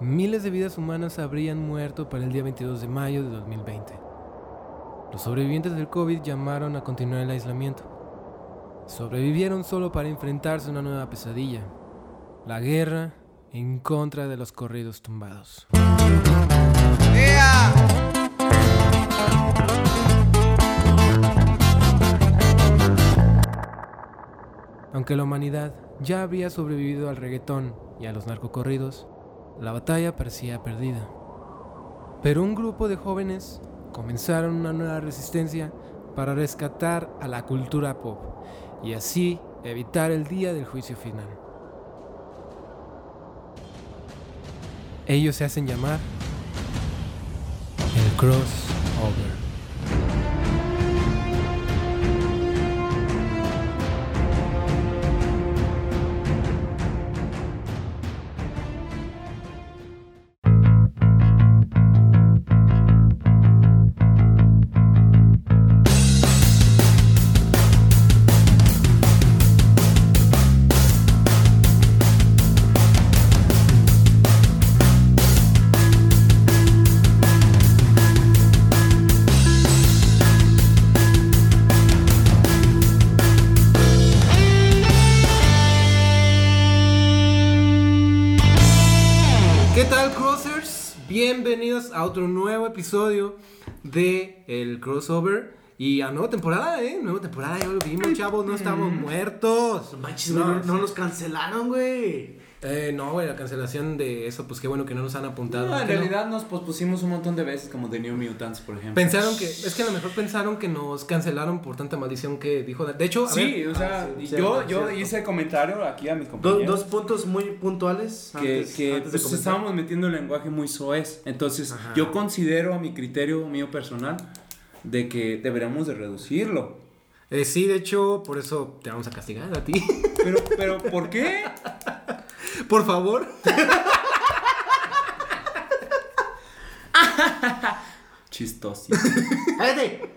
miles de vidas humanas habrían muerto para el día 22 de mayo de 2020. Los sobrevivientes del COVID llamaron a continuar el aislamiento. Sobrevivieron solo para enfrentarse a una nueva pesadilla, la guerra en contra de los corridos tumbados. Aunque la humanidad ya había sobrevivido al reggaetón y a los narcocorridos, la batalla parecía perdida. Pero un grupo de jóvenes comenzaron una nueva resistencia para rescatar a la cultura pop y así evitar el día del juicio final. Ellos se hacen llamar el crossover. Episodio de El Crossover. Y a nueva temporada, ¿eh? Nueva temporada, ya lo vimos, chavos, no estamos muertos. Manches, güey, no, no nos cancelaron, güey. Eh, no, güey, la cancelación de eso, pues qué bueno que no nos han apuntado. No, en no- realidad nos pospusimos un montón de veces, como de New Mutants, por ejemplo. Pensaron que, es que a lo mejor pensaron que nos cancelaron por tanta maldición que dijo. De hecho, a Sí, ver, o sea, Ah, sí, yo, yo cierto. hice comentario aquí a mis Do- compañeros. dos puntos muy puntuales. que, antes- que, antes pues, estábamos metiendo el lenguaje muy soez. Entonces, Ajá. yo considero a mi criterio mío personal de que deberíamos de reducirlo. eh, sí, de hecho, por eso te vamos a castigar a ti. Pero, pero, ¿por qué? Por favor. Chistosito. ¡Cállate!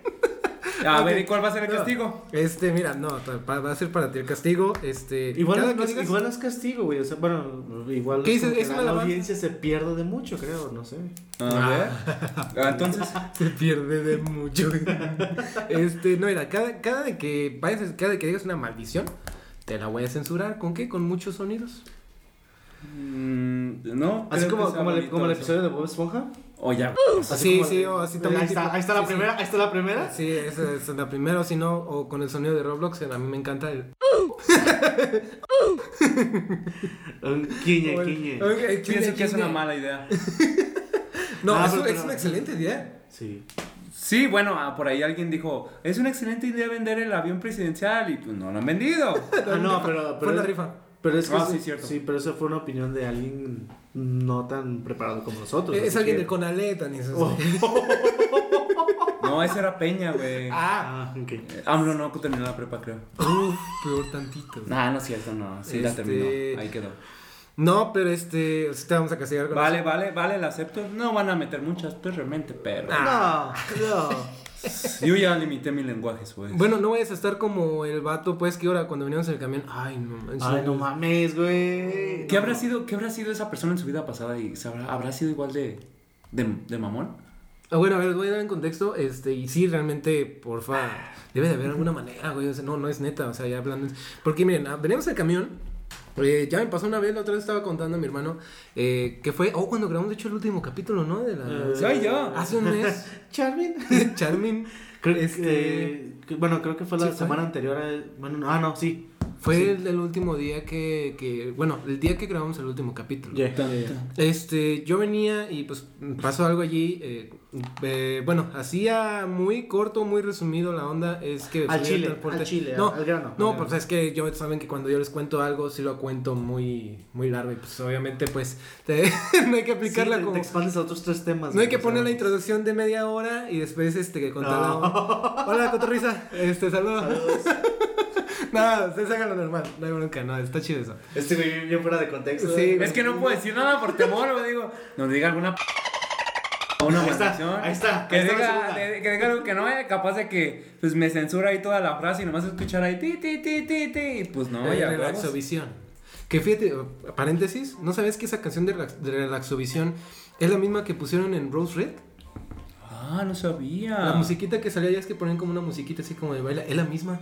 A ver, ¿y cuál va a ser el No. castigo? Este, mira, no, va a ser para ti el castigo. Este, Igual, no, digas- igual es castigo, güey. O sea, bueno, igual ¿Qué es ¿Es la, una la audiencia se pierde de mucho, creo, no sé. A ver. Ah, Entonces, se pierde de mucho. este, no, mira, cada, cada de que vayas, cada de que digas una maldición, te la voy a censurar. ¿Con qué? Con muchos sonidos. Mm, no. Así como, como, el, como el episodio de Bob Esponja. O ya. Así, como- sí, o así también. Ahí está, ahí está la sí, sí. primera, ahí está la primera. Sí, esa es la primera, o si no, o con el sonido de Roblox, a mí me encanta el... Un quiñe, quiñe. o el- Pienso que es una mala idea. No, Ah, es, pero- es pero- una excelente idea. Sí. Sí, bueno, ah, por ahí alguien dijo, es una excelente idea vender el avión presidencial y pues no lo han vendido. Ah, no, pero. Fue pero la rifa. Pero es que. Ah, eso- sí, cierto. Sí, pero eso fue una opinión de alguien no tan preparado como nosotros. es alguien que- de Conaleta, ni eso. Oh. No, ese era Peña, güey. Ah, Ah, ok. Eh, AMLO no terminó la prepa, creo. uf, peor tantito. Nah, no es cierto, no. Sí la Este- terminó. Ahí quedó. No, pero este, sí te vamos a castigar con Vale, eso. vale, vale, la acepto. No van a meter muchas, pues realmente, pero. Ah. No, no. Yo ya limité mi lenguaje, pues. Bueno, no vayas a estar como el vato, pues, que ahora cuando veníamos en el camión. Ay, no manches. Ay, no mames, güey. ¿Qué habrá sido, qué habrá sido esa persona en su vida pasada y sabrá- habrá sido igual de, de, de mamón? Ah, bueno, a ver, voy a dar en contexto. Este, y sí, realmente, porfa, debe de haber alguna manera, güey. O sea, no, no es neta, o sea, ya hablando. Porque miren, ah, veníamos en el camión. Eh, ya me pasó una vez, la otra vez estaba contando a mi hermano eh, que fue, oh, cuando grabamos de hecho el último capítulo, ¿no? De la, Eh, Ay, ya. Hace un mes, Charmin. Charmin, Creo Este- que, bueno, creo que fue la Sí, fue. semana anterior. a- bueno, no, ah, no, sí. fue Sí. el, el último día que, que, bueno, el día que grabamos el último capítulo. Tan. Este, yo venía y pues pasó algo allí. eh, eh, bueno, hacía muy corto, muy resumido la onda. Es que Al chile, al chile, No, al grano. no, al pues es que yo saben que cuando yo les cuento algo, sí lo cuento muy, muy largo. Y pues obviamente, pues te- no hay que aplicarla Sí, te- como. Te expandes a otros tres temas. No hay que poner la introducción de media hora y después este que contar No. Hola, cotorriza. Este, saludos. Saludos. no, ustedes hagan lo normal. No hay bronca, no, está chido eso. Este güey bien- bien fuera de contexto. Sí, ¿eh? Es que no puedo decir nada por temor, o digo, nos diga alguna p- una Ahí está, maldición. ahí está, Que ahí está diga, de- que diga algo que no vaya capaz de que pues me censura ahí toda la frase y nomás escuchar ahí ti ti ti ti ti y pues no, Eh, ya relaxo huevos. visión. Que fíjate, paréntesis, ¿no sabes que esa canción de, Relax- de Relaxovisión es la misma que pusieron en Rose Red? Ah, no sabía. La musiquita que salía ya es que ponen como una musiquita así como de baila, es la misma.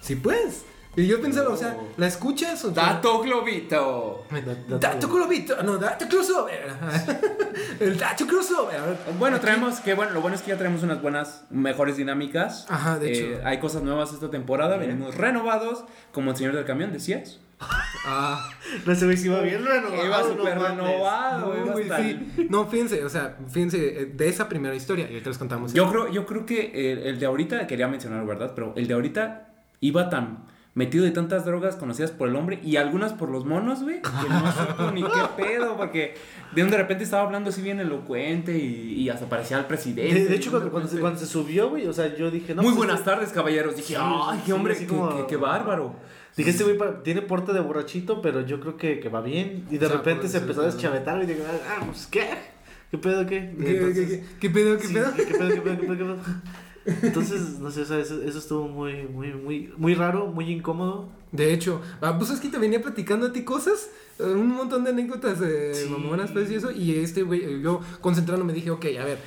Sí, pues. Y yo pensaba, o sea, ¿la escuchas o Dato globito. Dato- Dato crossover, no, dato crossover. El dato crossover. Bueno, traemos que bueno, lo bueno es que ya traemos unas buenas, mejores dinámicas. Ajá, de Eh, hecho. hay cosas nuevas esta temporada, venimos renovados, como el señor del camión, decías. Ah, No, sí iba bien renovado. Iba súper renovado, no, iba sí. No, fíjense, o sea, fíjense, eh, de esa primera historia, y ahorita les contamos. Yo creo, yo creo que el, el de ahorita, quería mencionar, ¿verdad? Pero el de ahorita iba tan metido de tantas drogas conocidas por el hombre y algunas por los monos, güey, que no supo ni qué pedo, porque de un de repente estaba hablando así bien elocuente y, y hasta parecía al presidente. De, de hecho, cuando, cuando se, cuando se subió, güey, o sea, yo dije, no. Muy pues, buenas este- tardes, caballeros. Dije, Sí, ay, sí, hombre, qué, como- qué- qué bárbaro. Dije, este güey pa- tiene porte de borrachito, pero yo creo que, que va bien. Y de O sea, repente se empezó a es- deschavetar y dije, ah, pues, ¿qué? ¿Qué pedo, qué? ¿Qué, Entonces- qué, qué, qué pedo, qué Sí, pedo? ¿Qué pedo, qué pedo, qué pedo, qué pedo? Entonces, no sé, o sea, eso, eso estuvo muy, muy, muy, muy raro, muy incómodo. De hecho, ah, pues es que te venía platicando a ti cosas, eh, un montón de anécdotas de Sí. mamonas, pues y eso, y este güey, eh, yo concentrando me dije, ok, a ver,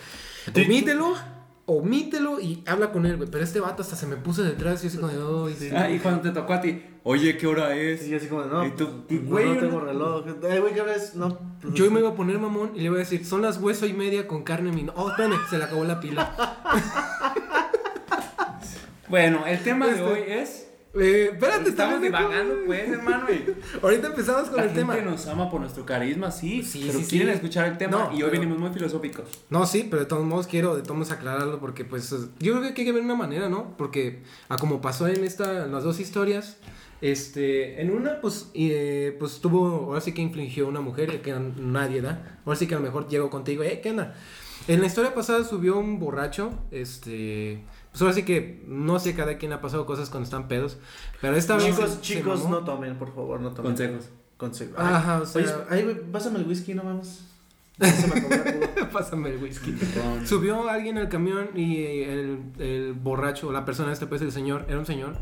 omítelo, omítelo y habla con él, güey. Pero este vato hasta se me puso detrás y yo así como de, "Ay, Sí. Ah, y cuando te tocó a ti, oye, ¿qué hora es? Y yo así como, no, Y tú, pues, güey, no, yo tengo no- reloj. Ay, güey, ¿qué hora es? No. pues, Yo me iba a poner mamón y le iba a decir, son las hueso y media con carne mi... Oh, espérame, se le acabó la pila. Bueno, el tema de Este- hoy es. Eh, espérate, Estamos divagando, pues, hermano. y Ahorita empezamos con La el gente tema. nos ama por nuestro carisma, sí, Sí, pero sí, quieren sí. escuchar el tema No, y hoy pero- venimos muy filosóficos. No, sí, pero de todos modos quiero de todos modos aclararlo porque pues es- yo creo que hay que ver una manera, ¿no? Porque a como pasó en esta en las dos historias, este, en una pues eh, pues tuvo ahora sí que infligió una mujer que nadie da. Ahora sí que a lo mejor llegó contigo, "Eh, ¿qué onda?" En la historia pasada subió un borracho, este, pues ahora sí que no sé cada quien ha pasado cosas cuando están pedos, pero esta vez Chicos, se- se chicos, no tomen, por favor, no tomen. Consejos. Consejos. Ajá, o sea- Oye, pásame el whisky, no cuba. Pásame el whisky. Subió alguien al camión y el, el borracho, la persona este pues el señor, era un señor,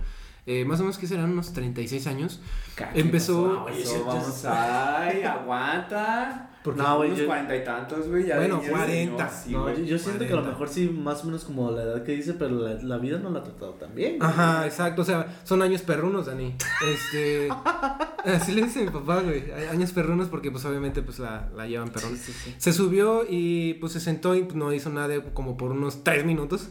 eh, más o menos que serán unos 36 años. ¿Qué Empezó-? Oye, vamos, ay, aguanta. Porque No, güey, Unos cuarenta y tantos, güey. ya Bueno, de- 40. sí, no, yo, yo siento que a lo 40. mejor sí, más o menos como la edad que dice, pero la, la vida no la ha tratado tan bien. güey. Ajá, exacto, o sea, son años perrunos, Dani. Este, así le dice mi papá, güey, años perrunos porque pues obviamente pues la, la llevan perrón. Sí, sí, sí. Se subió y pues se sentó y pues, no hizo nada de- como por unos 3 minutos.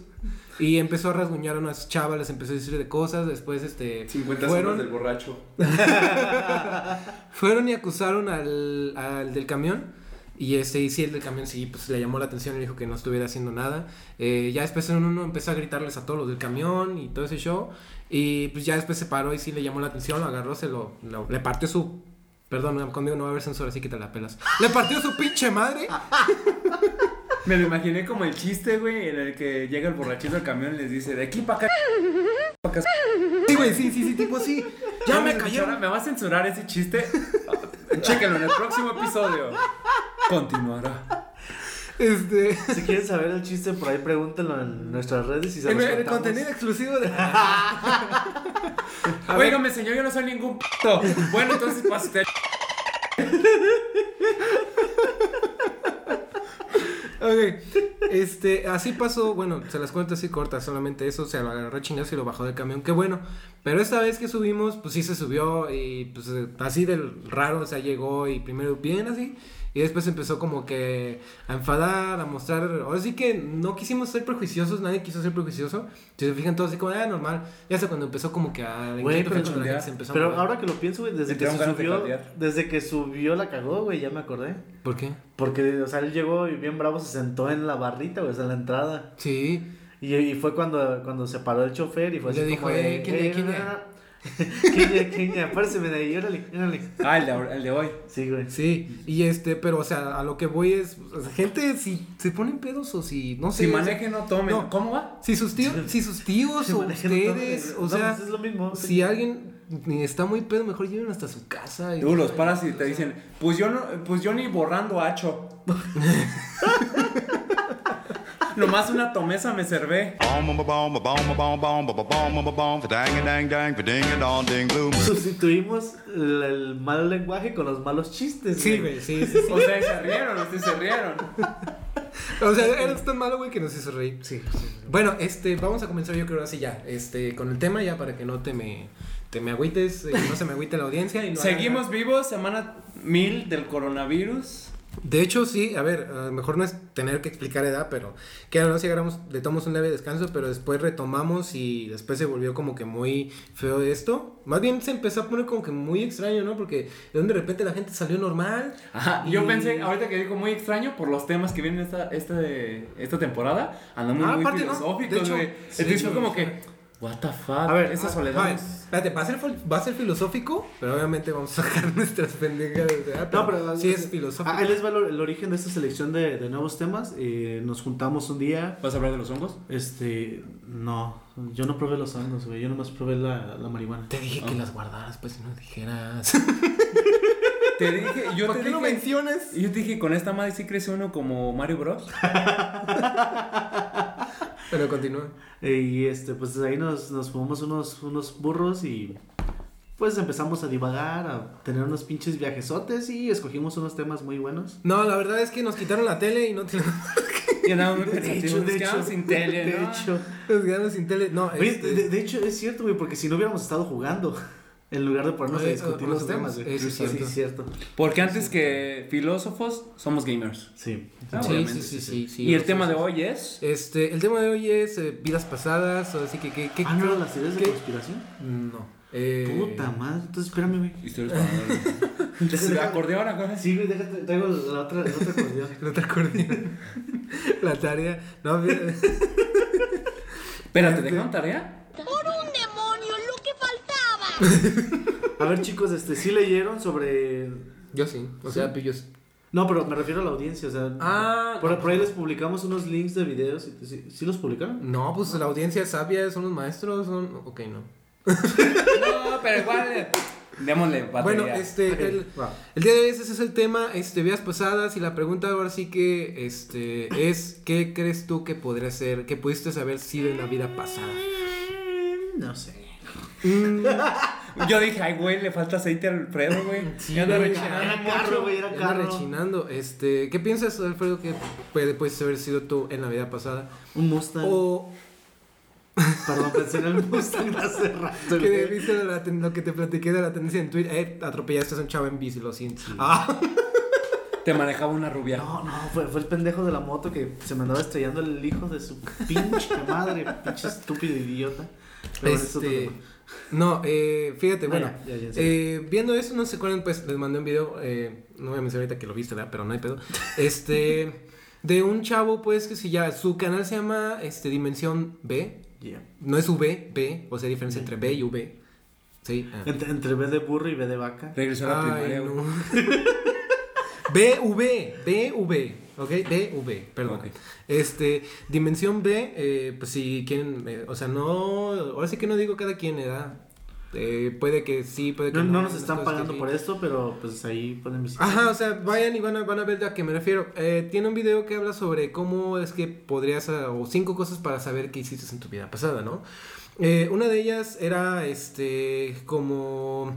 Y empezó a rasguñar a unas chavas, les empezó a decir de cosas, después este 50 fueron, del borracho. Fueron y acusaron al, al del camión. Y este, y sí, el del camión sí, pues le llamó la atención y dijo que no estuviera haciendo nada. Eh, ya después uno empezó a gritarles a todos los del camión y todo ese show. Y pues ya después se paró y sí le llamó la atención, lo agarró, se lo, lo- le partió su... Perdón, conmigo no va a haber censura, así que te la pelas. Le partió su pinche madre. Me lo imaginé como el chiste, güey, en el que llega el borrachito al camión y les dice, de aquí para acá. pa' acá". Sí, güey, sí, sí, sí, tipo sí. Ya ¿Vamos me cayó. ¿Me va a censurar ese chiste? Chéquenlo en el próximo episodio. Continuará. Este... Si quieren saber el chiste, por ahí pregúntenlo en nuestras redes y se En los el, contamos. contenido exclusivo de... Óigame, señor, yo no soy ningún p***. Bueno, entonces pásate. Ok, este, así pasó, bueno, se las cuento así cortas, solamente eso, se lo agarró chingados y lo bajó del camión, qué bueno, pero esta vez que subimos, pues sí se subió y pues así del raro, o sea, llegó y primero bien así, y después empezó como que a enfadar, a mostrar, ahora sí que no quisimos ser prejuiciosos, nadie quiso ser prejuicioso, si se fijan todos así como, ah, normal, ya hasta cuando empezó como que a... Güey, pero se empezó a Pero ahora que lo pienso, güey, desde que de subió, desde que subió la cagó, güey, ya me acordé. ¿Por qué? Porque, o sea, él llegó y bien bravo se sentó en la barrita, güey, o sea, en la entrada. Sí, Y, y fue cuando, cuando se paró el chofer y fue Y le así dijo, como "Eh, ¿quién es?" ¿Quién es, quién es? Apárceme de ahí, órale, órale. Ah, el de, el de hoy. Sí, güey. Sí, y este, pero o sea, a lo que voy es, o sea, gente, si se ponen pedos o si, no sé. Si manejen, no tomen. No. ¿Cómo va? Si sus tíos, si sus tíos o ustedes, o. No, sea, pues es lo mismo. si alguien está muy pedo, mejor lleven hasta su casa. Y, Tú los paras y te dicen, pues yo no, pues yo ni borrando hacho. Nomás una tomesa me servé. Sustituimos el, el mal lenguaje con los malos chistes. Sí, güey, sí, sí, sí. O sea, se rieron, ustedes se rieron. O sea, eres tan malo, güey, que nos hizo reír. Sí, sí, sí. Bueno, este, vamos a comenzar yo creo así ya, este, con el tema ya para que no te me, te me agüites, eh, no se me agüite la audiencia y no Seguimos vivos, semana mil del coronavirus. De hecho, sí, a ver, a lo mejor no es tener que explicar edad, pero que no si agarramos, le tomamos un leve descanso, pero después retomamos y después se volvió como que muy feo esto. Más bien se empezó a poner como que muy extraño, ¿no? Porque de donde de repente la gente salió normal. Ajá, Y- yo pensé, ahorita que dijo muy extraño por los temas que vienen esta, esta, esta temporada, andamos Ah, muy aparte, ¿no? De filosóficos, hecho, güey. sí, Entonces fue como que, what the fuck, A ver, esa ah, soledad. Vale, es- espérate, va a, ser, va a ser filosófico, pero obviamente vamos a sacar nuestras pendejadas. ¿verdad? No, pero sí es filosófico. Ah, Ahí les va el, el origen de esta selección de, de nuevos temas. Eh, nos juntamos un día. ¿Vas a hablar de los hongos? Este. No, yo no probé los hongos, güey. Yo nomás probé la, la marihuana. Te dije que Ah. las guardaras, pues si no dijeras. Te dije, yo ¿Por te qué no dije, mencionas? yo te dije, con esta madre sí crece uno como Mario Bros. Pero continúa. Y este, pues ahí nos, nos fumamos unos, unos burros y. Pues empezamos a divagar, a tener unos pinches viajesotes y escogimos unos temas muy buenos. No, la verdad es que nos quitaron la tele y no tenemos. Y muy De hecho, nos de quedamos hecho, sin tele, de ¿no? hecho. Nos quedamos sin tele. No, Oye, este- de, de hecho es cierto, güey, porque si no hubiéramos estado jugando, en lugar de ponernos a Oye, discutir los temas, güey. eso es Sí, cierto. es cierto. Porque antes que filósofos, somos gamers. Sí. Ah, sí, obviamente, sí, sí, sí, sí, sí, y el sí, tema sí. de hoy es... Este, el tema de hoy es eh, vidas pasadas, o así que, que, que Ah, ¿no eran las ideas de ¿Qué? conspiración? No. Eh, Puta madre, entonces espérame, güey. Historias para... ¿De acordeón acá? Sí, güey, déjate, traigo la otra, el otro acordeón. No te acordé. la tarea. No, mira, Espérate, ¿dejaron tarea? Por un demonio, lo que faltaba. A ver, chicos, este, ¿sí leyeron sobre...? yo sí. O sea, pues yo sí. No, pero me refiero a la audiencia, o sea... Ah, Por, no. por ahí les publicamos unos links de videos. y- ¿Sí, sí los publicaron? No, pues la audiencia es sabia, son los maestros, son. Ok, no. No, pero igual... eh, Démosle batería. Bueno, este. El, día de hoy ese es el tema, este, vidas pasadas. Y la pregunta ahora sí que este, es: ¿qué crees tú que podría ser, que pudiste haber sido en la vida pasada? No sé. Yo dije, ay, güey, le falta aceite al Alfredo, güey. Sí, Ya anda rechinando era carro, güey, era Anda carro. rechinando. Este, ¿qué piensas, Alfredo, que puede, puedes haber sido tú en la vida pasada? Un Mustang. O Perdón, pensé en el Mustang hace rato. que viste la ten- lo que te platiqué de la tendencia en Twitter. Eh, atropellaste a un chavo en bici, lo siento. Ah, Te manejaba una rubia. No, no, fue, fue el pendejo de la moto que se me andaba estrellando el hijo de su pinche madre, pinche estúpido idiota. Pero eso este. tema. No, eh, fíjate, Ah, bueno. ya, ya, ya, en serio. eh, viendo eso, no sé cuál, pues les mandé un video. eh, no voy a mencionar ahorita que lo viste, ¿verdad? Pero no hay pedo. Este. De un chavo, pues, que si ya. Su canal se llama este, Dimensión B. Yeah. No es V, B. O sea, diferencia entre B y V. Sí. ah. Entre, entre B de burro y B de vaca. Regresó a la Ay, primaria, güey. no. BV, BV, ok, BV, perdón. Ok. Este, dimensión B, eh, pues si quieren, eh, o sea, no, ahora sí que no digo cada quien edad. Eh, puede que sí, puede que No, no. no nos están pagando sí. por esto, pero pues ahí pueden visitar. Ajá, o sea, vayan y van a, van a ver a qué me refiero. Eh, tiene un video que habla sobre cómo es que podrías, ah, o cinco cosas para saber qué hiciste en tu vida pasada, ¿no? Una de ellas era, este, como,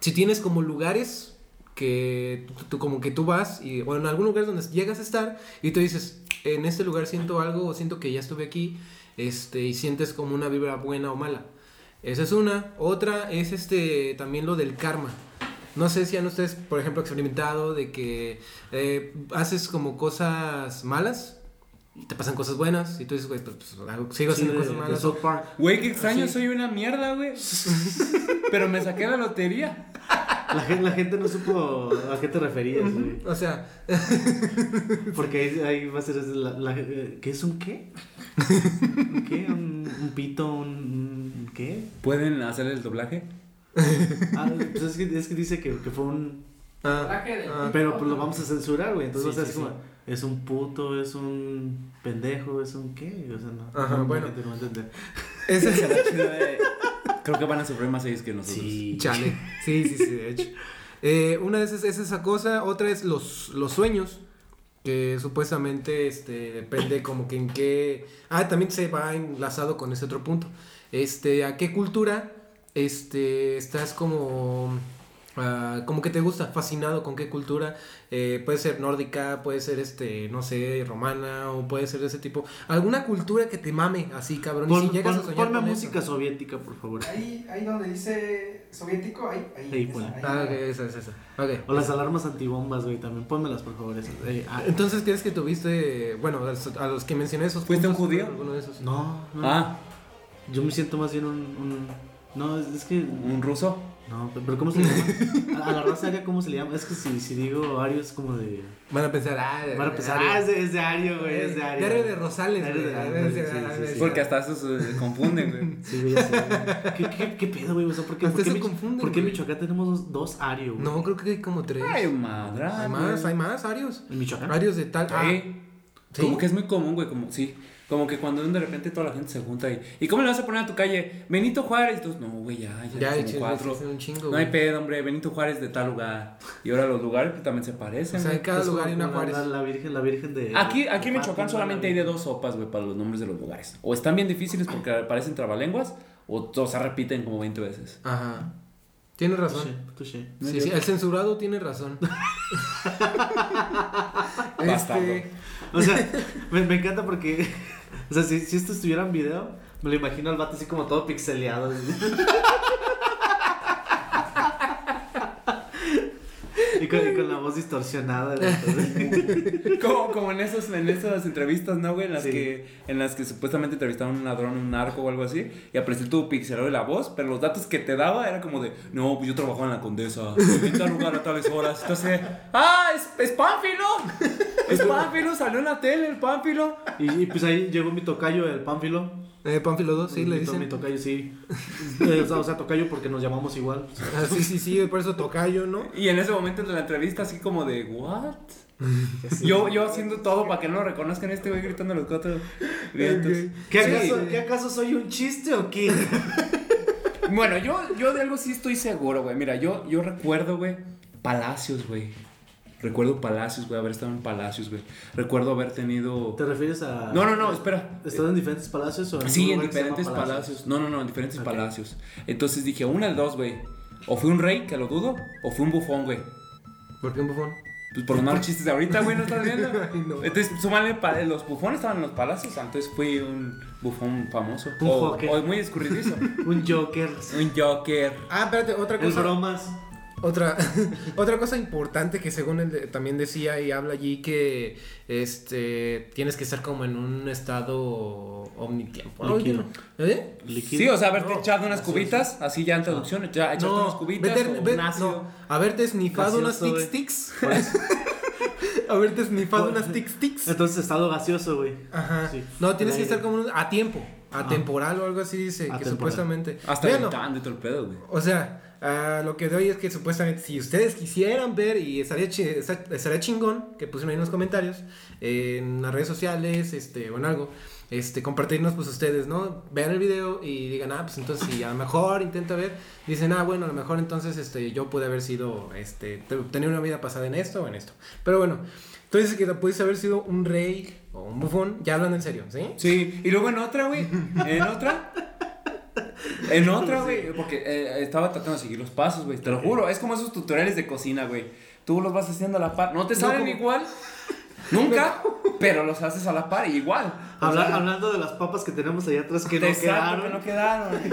si tienes como lugares que tú, tú- como que tú vas y, bueno, en algún lugar donde llegas a estar y tú dices, en este lugar siento algo o siento que ya estuve aquí, este, y sientes como una vibra buena o mala. Esa es una. Otra es este, también lo del karma. No sé si han ustedes, por ejemplo, experimentado de que eh, haces como cosas malas y te pasan cosas buenas y tú dices, güey, pues, pues, hago- sigo Sí, haciendo de, cosas de malas. Güey, qué extraño, Sí. soy una mierda, güey. Pero me saqué la lotería. La gente, la gente no supo a qué te referías, güey. O sea, Porque ahí, ahí va a ser la, la- eh, ¿Qué es un qué? ¿Un qué? ¿Un, un pito? ¿Un, un qué? ¿Pueden hacer el doblaje? Ah, pues es que, es que dice que, que fue un... ah, ah, Pero pues lo vamos a censurar, güey. Entonces Sí, va a ser sí, como... Es un puto, es un pendejo, es un qué. O sea, no. Ajá, no, bueno. La no va a entender. ese es Creo que van a sufrir más ellos que nosotros. Chale. Sí, sí, sí, de hecho. Eh, una de esas es esa cosa, otra es los, los sueños. que supuestamente este depende como que en qué ah también se va enlazado con ese otro punto este a qué cultura este estás como ah, como que te gusta fascinado con qué cultura Eh, puede ser nórdica puede ser este no sé romana o puede ser de ese tipo alguna cultura que te mame así cabrón y si llegas pon- a soñar ponme con música eso. soviética, por favor. Ahí, ahí donde dice soviético, ahí, ahí. Ahí, esa, ponle. ahí. ah ok esa es esa ok O las alarmas antibombas, güey, también. Pónmelas, por favor. esas. Eh, ah, entonces crees que tuviste bueno a los, a los que mencioné esos ¿Fuiste un judío? alguno de esos no, no. Ah, Yo me siento más bien un. un- no, es, es que. un ruso. No, pero ¿cómo se le llama? A, la raza aria, ¿cómo se le llama? Es que si, si digo ario es como de. van a pensar ah Van a pensar, Ario. ah, es de, es de ario, güey, es de ario. Diario de Rosales, Diario de- güey. ándale, Sí, sí, sí, sí. Porque hasta eso se confunden, güey. Sí, güey, ya sé, güey. ¿Qué, qué, qué pedo, güey? O sea, ¿por qué, Hasta por qué, se confunden, ¿por qué en. Michoacán tenemos dos, dos ario, güey? No, creo que hay como tres. Ay, madre. hay más, hay más arios. ¿En Michoacán? Arios de tal. Ah, Sí. ¿sí? Como que es muy común, güey, como, sí. Como que cuando de repente toda la gente se junta y... ¿Y cómo le vas a poner a tu calle? Benito Juárez. Y tú, no, güey, ya, ya, Ya, como hay cuatro. un chingo. No hay pedo, hombre, Benito Juárez de tal lugar. Y ahora los lugares pues, también se parecen, O sea, en cada Es como- lugar hay una Juárez. La, la virgen, la virgen de. Aquí, aquí en de Michoacán solamente la hay de dos sopas, güey, para los nombres de los lugares. O están bien difíciles porque parecen trabalenguas, o todos se repiten como 20 veces. Ajá. Tienes razón. Touché, touché. Sí, sí, el censurado tiene razón. Este, O sea, me, me encanta porque. O sea, si, si esto estuviera en video, me lo imagino al vato así como todo pixeleado. Y con, y con la voz distorsionada. Como, como en, esos, en esas entrevistas, ¿no, güey? En las, Sí. que, en las que supuestamente entrevistaban a un ladrón, un narco o algo así, y apareció tu pixelado de la voz, pero los datos que te daba era como de, no, pues yo trabajaba en la Condesa, en tal lugar a tales horas. Entonces, ¡ah, es, es Pánfilo! Es Pánfilo, salió en la tele el Pánfilo. Y, y pues ahí llegó mi tocayo, el Pánfilo. Eh, Pánfilo 2, sí, mi, le to- Mi dicen. tocayo, sí. Eh, o, sea, tocayo porque nos llamamos igual. Ah, sí, sí, sí, por eso tocayo, ¿no? Y en ese momento de la entrevista, así como de, ¿what? Yo, yo haciendo todo para que no lo reconozcan este güey gritando los cuatro vientos. ¿Qué Sí. acaso, ¿Qué acaso soy un chiste o qué? Bueno, yo, yo de algo sí estoy seguro, güey. Mira, yo, yo recuerdo, güey, Palacios, güey. Recuerdo Palacios, güey, haber estado en Palacios, güey. Recuerdo haber tenido... ¿Te refieres a.? No, no, no, espera. ¿Estás en diferentes palacios o Sí, en se llama diferentes palacios. No, no, no, en diferentes palacios. Entonces dije, una de dos, güey. O fue un rey, que lo dudo, o fue un bufón, güey. ¿Por qué un bufón? Pues por los malos chistes de ahorita, güey, ¿no estás viendo? Ay, no. Entonces, súmale, pa- los bufones estaban en los palacios, entonces fui un bufón famoso. Un o, joker. o muy escurridizo. Un Joker. un joker. Ah, espérate, otra cosa. bromas. Otra, otra cosa importante que según él de- también decía y habla allí que este tienes que estar como en un estado omnitiempo. Líquido. ¿Eh? Líquido. Sí, o sea, haberte No, echado unas gaseoso. cubitas, así ya en traducción, ya echarte unas cubitas vete- o ve- un ácido. no, haberte snifado unas tic tics. Haberte snifado Pues- unas tic tics. entonces estado gaseoso, güey. Ajá. Sí. No, tienes que estar como un- a tiempo, atemporal o algo así dice, que supuestamente. Hasta Véanlo. gritando y todo el pedo, güey. O sea, ah, lo que doy es que supuestamente si ustedes quisieran ver y estaría, chi- esta- estaría chingón, que pusieron ahí en los comentarios, en las redes sociales, este, o en algo, este, compartirnos pues ustedes, ¿no? Vean el video y digan, ah, pues entonces si a lo mejor intenta ver, dicen, ah, bueno, a lo mejor entonces este, yo pude haber sido, este, te- tener una vida pasada en esto o en esto. Pero bueno, entonces que pudiste haber sido un rey o un bufón, ya hablan en serio, ¿sí? Sí, y luego en otra, güey. En otra. En otra, güey. Porque eh, estaba tratando de seguir los pasos, güey. Te lo juro. Es como esos tutoriales de cocina, güey. Tú los vas haciendo a la par. No te como- igual. Nunca. Pero los haces a la par y igual. O Habla- sea, hablando de las papas que tenemos allá atrás que no quedaron. que no quedaron.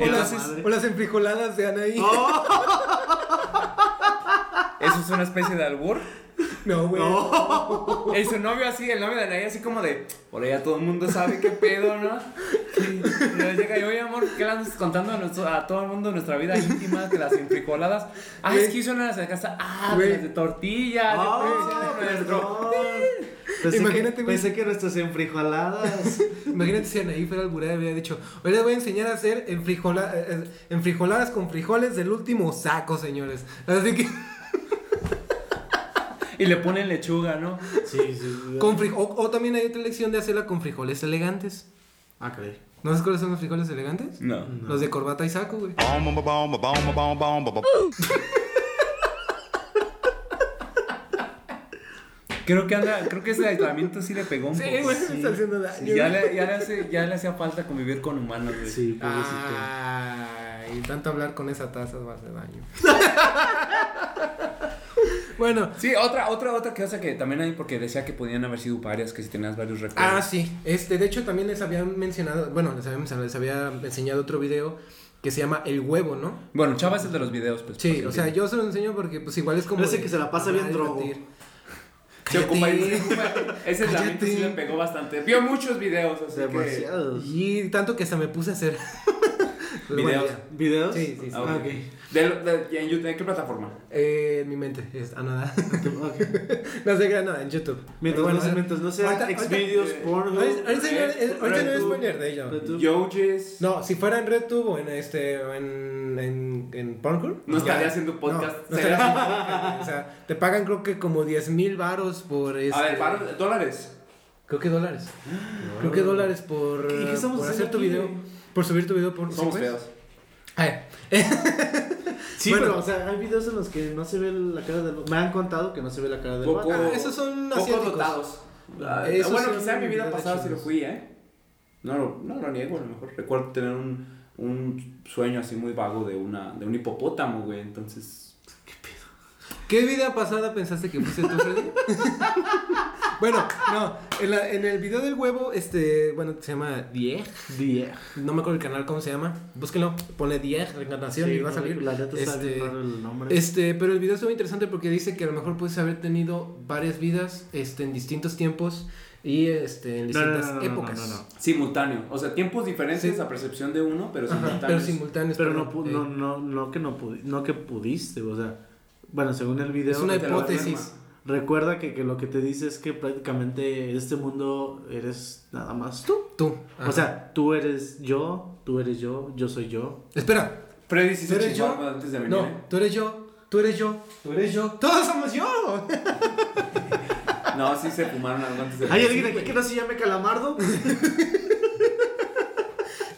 O las, o las enfrijoladas de Anaí. ¡Oh! Eso es una especie de albur. No, güey. Y su novio así, el novio de Anaí así como de, por allá todo el mundo sabe qué pedo, ¿no? Y luego llega y, oye amor, ¿qué le andas contando a, nuestro- a todo el mundo nuestra vida íntima, de las enfrijoladas? Ah, es que hizo unas de casa, ah, de Güey. las de tortilla, ¡Oh, de nuestro... perdón! Pensé Imagínate, que, pensé que nuestras enfrijoladas. Imagínate si Anaí fuera alburera y hubiera dicho, hoy les voy a enseñar a hacer enfrijola- eh, eh, enfrijoladas con frijoles del último saco, señores. Así que, Y le ponen lechuga, ¿no? Sí, sí. con fri- o, o también hay otra lección de hacerla con frijoles elegantes. Ah, caray. ¿No sabes cuáles son los frijoles elegantes? No. Los de corbata y saco, güey. Creo que anda, creo que ese aislamiento sí le pegó un Sí, poco. güey, me está haciendo daño. Sí, ya, le, ya, le hace, ya le hacía falta convivir con humanos, güey. Sí, pobrecito. Ay, tanto hablar con esa taza va a hacer daño. bueno, Sí, otra, otra, otra cosa que también hay, porque decía que podían haber sido varias, que si tenías varios recuerdos. ah, sí. Este, de hecho, también les había mencionado, bueno, les había, mencionado- les había enseñado otro video que se llama El Huevo, ¿no? Bueno, Chava es el de los videos, pues. Sí, o sea, que- yo se lo enseño porque, pues, igual es como. Ese de que se la pasa bien drogo. Se ocupa, Cállate. se ocupa- Ese aislamiento sí le pegó bastante. Vio muchos videos, así que... Demasiados. Y tanto que hasta me puse a hacer. Bueno, Videos. ¿Videos? Sí, sí, sí. Ah, ok. Ah, ok. De, de- ¿En YouTube? ¿En qué plataforma? Eh, en mi mente. Es, ah, nada. Ok. no sé qué, no, en YouTube. Mientras, Pero no, bueno, mientras no sea ahorita- Xvideos, ahorita- Pornhub, Ahorita, no- es spoiler de ello. Yoges. No, si fuera en RedTube o en este en en, en Pornhub, No ya- estaría haciendo podcast. No, no estaría haciendo podcast, o sea, te pagan creo que como 10 mil varos por este, A ver, varos- dólares. creo que dólares. Creo que dólares por, ¿Qué- qué estamos por hacer haciendo tu aquí, video, güey? Por subir tu video por Somos ¿sí, feos. Ay, Sí, Bueno. pero, o sea, hay videos en los que no se ve la cara del Me han contado que no se ve la cara del Poco-. Ah, esos son Poco asiáticos. dotados. Ah, Esos bueno, quizá en mi vida pasada sí lo fui, ¿eh? No, lo- no lo niego, a lo mejor. Recuerdo tener un, un sueño así muy vago de, una, de un hipopótamo, güey. Entonces, ¿Qué vida pasada pensaste que fuiste tú, Freddy? bueno, no, en, la- en el video del huevo, este, bueno, se llama Dieg. Die. No me acuerdo el canal cómo se llama. Búsquenlo, pone Dieg, reencarnación y va a salir. La neta Este, el nombre. Este, pero el video estuvo interesante porque dice que a lo mejor puedes haber tenido varias vidas este, en distintos tiempos y este, en distintas no, no, no, épocas. simultáneo. O sea, tiempos diferentes Sí. a percepción de uno, pero Ajá, simultáneos. pero simultáneos. Pero perdón. no, Eh, no, no, no que no, no que pudiste, o sea, bueno, según el video, Es una hipótesis. Recuerda que, que lo que te dice es que prácticamente en este mundo eres nada más tú. Tú. ajá. O sea, tú eres yo, tú eres yo, yo soy yo. Espera. Freddy sí ¿Tú se eres yo? antes de venir. No, ¿eh? tú eres yo, tú eres yo, tú eres yo. Todos somos yo. No, sí se fumaron algo antes de ¿Hay venir. alguien aquí que no se llame Calamardo?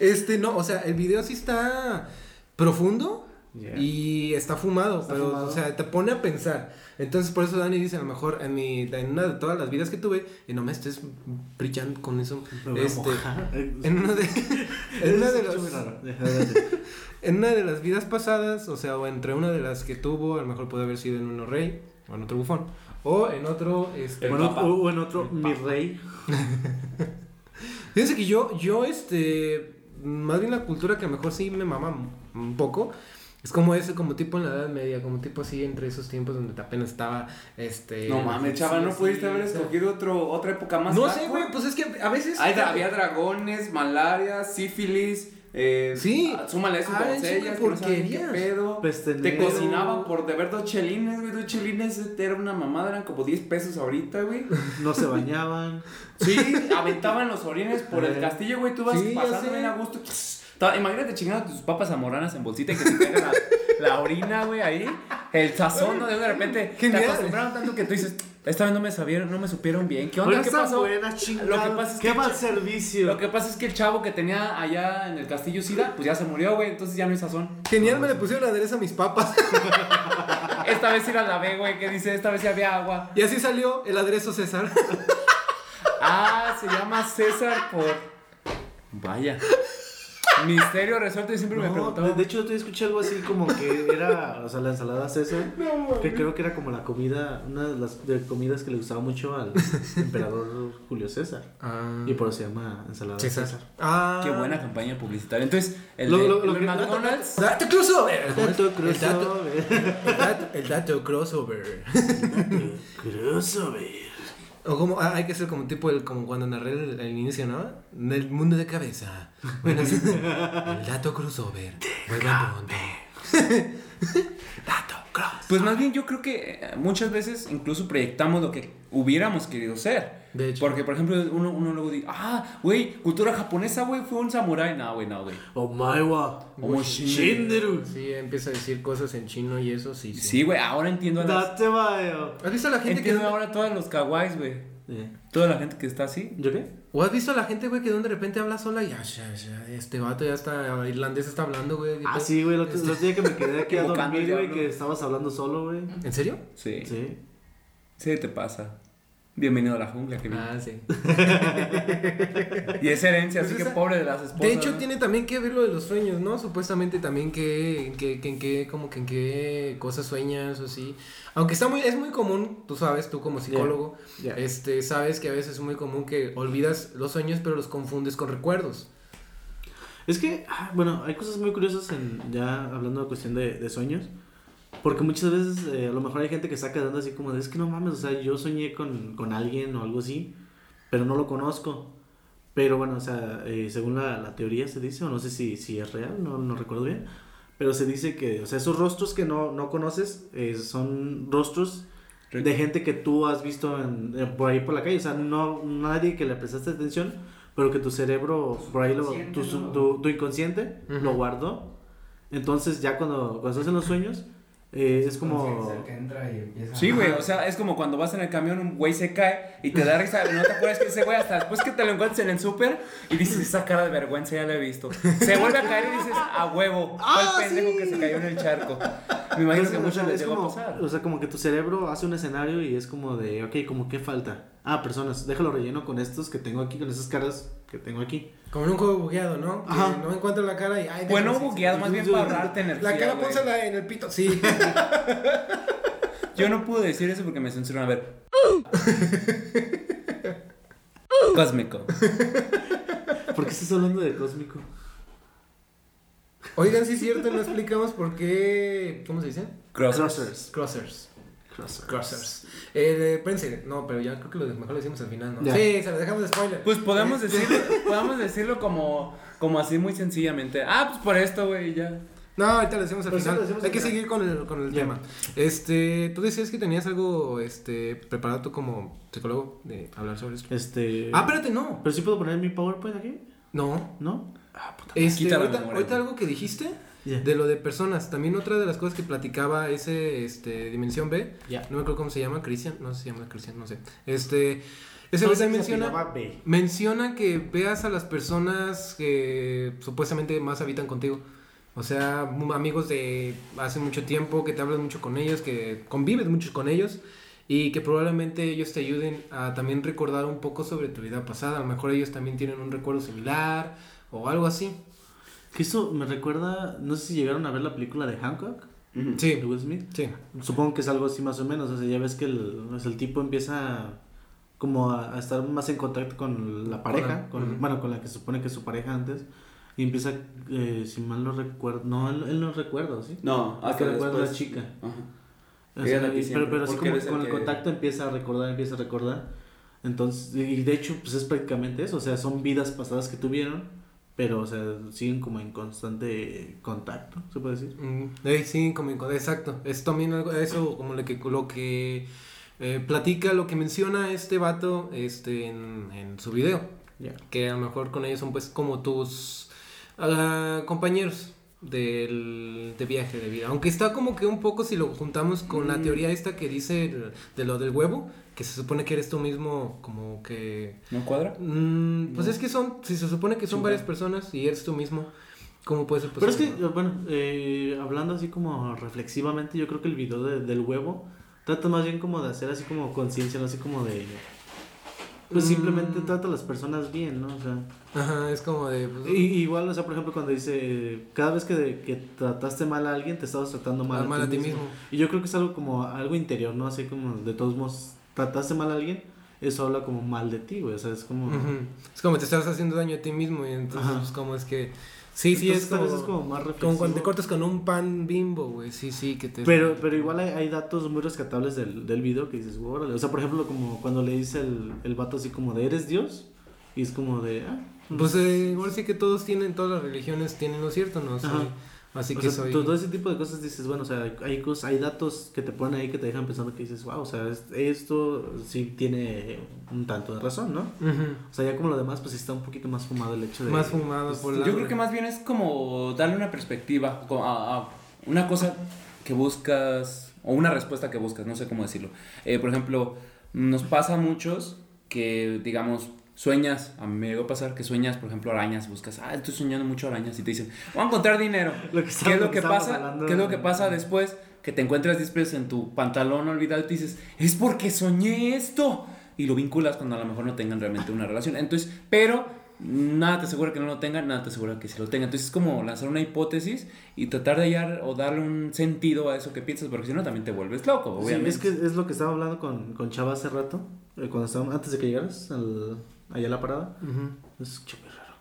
Este, no, o sea, el video sí está profundo Yeah. y está fumado, Está pero, fumado. o sea, te pone a pensar. Entonces, por eso Dani dice, a lo mejor en, mi, en una de todas las vidas que tuve, y no me estés brillando con eso, este, en una de, en una de. Déjate. en una de las vidas pasadas, o sea, o entre una de las que tuvo, a lo mejor puede haber sido en uno rey, o en otro bufón, o en otro, este, Bueno, Papa. o, en otro, mi rey. Fíjense que yo, yo, este, más bien la cultura que a lo mejor sí me mama un poco, es como ese, como tipo en la Edad Media, como tipo así entre esos tiempos donde apenas estaba, este... No mames, chaval, ¿no pudiste haber o sea, escogido otro, otra época más No sé, güey, pues es que a veces... Hay, había dragones, malaria, sífilis. Eh, Sí. Súmale eso, Ah, doncellas, que no porquerías. pedo. Te cocinaban por deber dos chelines, güey. Dos chelines era una mamada, eran como 10 pesos ahorita, güey. No se bañaban. Sí, aventaban los orines por el castillo, güey. Tú vas Sí, pasando bien a gusto. Imagínate chingando tus papas zamoranas en bolsita y que te caiga la, la orina, güey, ahí. El sazón, ¿no? De repente Genial. te acostumbraron tanto que tú dices, esta vez no me sabieron, no me supieron bien. ¿Qué onda? ¿Qué pasó? chingada. Lo que pasa es Qué que- mal servicio. Lo que pasa es que el chavo que tenía allá en el castillo Sida, pues ya se murió, güey, entonces ya no hay sazón. Genial, me le pusieron aderezo a mis papas. Esta vez sí la lavé, güey, que dice, esta vez sí había agua. y así salió el aderezo César. Ah, se llama César por... Vaya. Misterio resuelto y siempre me No, preguntaba. de, hecho, yo escuché algo así como que era, o sea, la ensalada César, que creo que era como la comida, una de las de comidas que le gustaba mucho al emperador Julio César. Ah, Y por eso se llama ensalada César. César. Ah. Qué buena campaña publicitaria. Entonces, el Lo- de lo- lo los que- McDonald's... Dato crossover. Dato El dato, crossover. el dato, el dato crossover. Crossover. O como, ah, hay que ser como tipo el, como cuando narré el, el inicio, ¿no? Del mundo de cabeza. Bueno, sí. el dato crossover. Vuelvan pronto. dato crossover. Pues más bien yo creo que eh, muchas veces incluso proyectamos lo que hubiéramos querido ser. De hecho. Porque, por ejemplo, uno, uno luego dice, ah, güey, cultura japonesa, güey, fue un samurái. No, güey, no, güey. Omaewa. Como Shinderu. Sí, empieza a decir cosas en chino y eso, sí. Sí. Sí, güey, ahora entiendo a las... ¿Has visto a la gente que... Entiendo ahora todos los kawais, güey. Eh, Toda la gente que está así. ¿Yo qué? ¿O has visto a la gente, güey, que de repente habla sola y ya, ya, ya, este vato ya está, irlandés está hablando, güey? Ah, sí, güey, los, los días que me quedé aquí a dormir, güey, que estabas hablando solo, güey. ¿En serio? Sí. Sí. Sí, te pasa. Bienvenido a la jungla, Kevin. Ah, sí. Y es herencia, así Pues que pobre de las esposas. De hecho, ¿no? tiene también que ver lo de los sueños, ¿no? Supuestamente también que, que, que en qué, como que en qué cosas sueñas o así. Aunque está muy, es muy común, tú sabes, tú como psicólogo, Ya. este, sabes que a veces es muy común que olvidas los sueños, pero los confundes con recuerdos. Es que, ah, bueno, hay cosas muy curiosas en, ya hablando de cuestión de, de sueños. Porque muchas veces eh, a lo mejor hay gente que está quedando así como de, es que no mames, o sea, yo soñé con, con alguien o algo así, pero no lo conozco. Pero bueno, o sea, eh, según la, la teoría se dice, o no sé si, si es real, no, no recuerdo bien, pero se dice que, o sea, esos rostros que no, no conoces eh, son rostros de gente que tú has visto en, eh, por ahí por la calle, o sea, no nadie que le prestaste atención, pero que tu cerebro por ahí lo, tu, ¿no? tu, tu inconsciente Ujú. lo guardó. Entonces ya cuando, cuando estás en los sueños, eh, es como... Conciencia, el que entra y empieza Sí, güey, o sea, es como cuando vas en el camión, un güey se cae y te da risa, no te acuerdas que ese güey hasta después que te lo encuentras en el súper y dices, esa cara de vergüenza ya la he visto. Se vuelve a caer y dices, a huevo, fue Ah, el pendejo sí. que se cayó en el charco. Me imagino que a Pero, o muchos sea, les es llegó a como, pasar. o sea, como que tu cerebro hace un escenario y es como de, ok, como qué falta. Ah, personas, déjalo relleno con estos que tengo aquí, con esas caras que tengo aquí. Como en un juego bugueado, ¿no? Que Ajá. no encuentro la cara y... Ay, Bueno, déjame- bugueado, más bien para ahorrarte energía. La cara pónsela en el pito. Sí. Yo no pude decir eso porque me censuran. A ver. Cósmico. ¿Por qué estás hablando de cósmico? Oigan, sí es cierto, no explicamos por qué... ¿Cómo se dice? Crossers. Crossers. Crossers. Crossers. Eh, espérense, no, pero ya creo que lo de- mejor lo decimos al final, ¿no? Ya. Sí, se lo dejamos de spoiler. Pues podemos decirlo, podemos decirlo como, como así muy sencillamente. Ah, pues por esto, güey, ya. No, ahorita lo decimos al Pues final. decimos Hay que final. seguir con el, con el tema. Este, tú decías que tenías algo este, preparado tú como psicólogo de hablar sobre esto. Este... Ah, espérate, no. ¿Pero sí puedo poner mi PowerPoint aquí? No. ¿No? Ah, puta. Este, ahorita, memoria, ahorita algo que dijiste De lo de personas. También otra de las cosas que platicaba ese este, Dimensión B. Ya. No me acuerdo cómo se llama, Cristian. No sé si se llama Cristian, no sé. Este, ese No se menciona. B. Menciona que veas a las personas que supuestamente más habitan contigo. O sea, amigos de hace mucho tiempo, que te hablas mucho con ellos, que convives mucho con ellos y que probablemente ellos te ayuden a también recordar un poco sobre tu vida pasada. A lo mejor ellos también tienen un recuerdo similar o algo así. Que eso me recuerda, no sé si llegaron a ver la película de Hancock, Sí, de Will Smith. sí. Supongo que es algo así más o menos, o sea, ya ves que el, pues, el tipo empieza como a, a estar más en contacto con la pareja, la- con, bueno, con la que se supone que es su pareja antes, y empieza, eh, si mal no recuerdo, no, él, él no recuerda, ¿sí? No, Ah, que recuerda a la chica. Ajá. O Ella sea, la que y- siempre, pero, pero así como con el que- contacto empieza a recordar, empieza a recordar. Entonces, y de hecho, pues es prácticamente eso, o sea, son vidas pasadas que tuvieron, pero, o sea, siguen como en constante contacto, se puede decir. Mm, eh, sí, como en- exacto. Es también algo, eso como lo que, lo que eh, platica, lo que menciona este vato este, en, en su video. Que a lo mejor con ellos son pues como tus ah, compañeros del, de viaje de vida. Aunque está como que un poco si lo juntamos con la Mm. teoría esta que dice el- de lo del huevo, que se supone que eres tú mismo como que... ¿No cuadra? mm, pues No. es que son, si se supone que son Sí, varias personas y eres tú mismo, ¿cómo puede ser Pero es posible? que, bueno, eh, hablando así como reflexivamente, yo creo que el video de- del huevo trata más bien como de hacer así como conciencia, no así como de... Pues Mm. simplemente trata a las personas bien, ¿no? O sea, Ajá, es como de... pues, y- igual, o sea, por ejemplo, cuando dice, cada vez que, que trataste mal a alguien, te estabas tratando mal, mal a ti mismo. Y yo creo que es algo como algo interior, ¿no? Así como de todos modos, trataste mal a alguien, eso habla como mal de ti, güey, o sea, es como... Es como te estás haciendo daño a ti mismo y entonces Ajá. pues, como es que... Sí, sí, Entonces, es como, es como más como reflexivo. cuando te cortas con un pan bimbo, güey. Sí, sí, que te... Pero, pero igual hay, hay datos muy rescatables del, del video que dices, órale. O sea, por ejemplo, como cuando le dice el, el vato así como de, ¿eres Dios? Y es como de, ah. Pues eh, igual sí que todos tienen, todas las religiones tienen lo cierto, ¿no? Soy- Ajá. Así o que sea, soy... todo ese tipo de cosas dices, bueno, o sea, hay- cosas, hay datos que te ponen ahí que te dejan pensando que dices, wow, o sea, es- esto sí tiene un tanto de razón, ¿no? O sea, ya como lo demás, pues sí está un poquito más fumado el hecho de... Más fumado por la... Yo creo que más bien es como darle una perspectiva a una cosa que buscas o una respuesta que buscas, no sé cómo decirlo. Eh, por ejemplo, nos pasa a muchos que, digamos, sueñas, a mí me llegó a pasar que sueñas, por ejemplo, arañas, buscas, ah, estoy soñando mucho arañas y te dicen, voy a encontrar dinero. Lo que ¿Qué es lo que pasa? ¿Qué es lo que pasa después? Que te encuentras 10 pesos en tu pantalón olvidado y te dices, es porque soñé esto. y lo vinculas cuando a lo mejor no tengan realmente una relación. Entonces, pero nada te asegura que no lo tengan, nada te asegura que sí lo tengan. Entonces es como lanzar una hipótesis y tratar de hallar o darle un sentido a eso que piensas, porque si no también te vuelves loco, Sí, obviamente. es que es lo que estaba hablando con, con Chava hace rato, eh, cuando estábamos, antes de que llegaras al, allá a la parada. Es súper raro.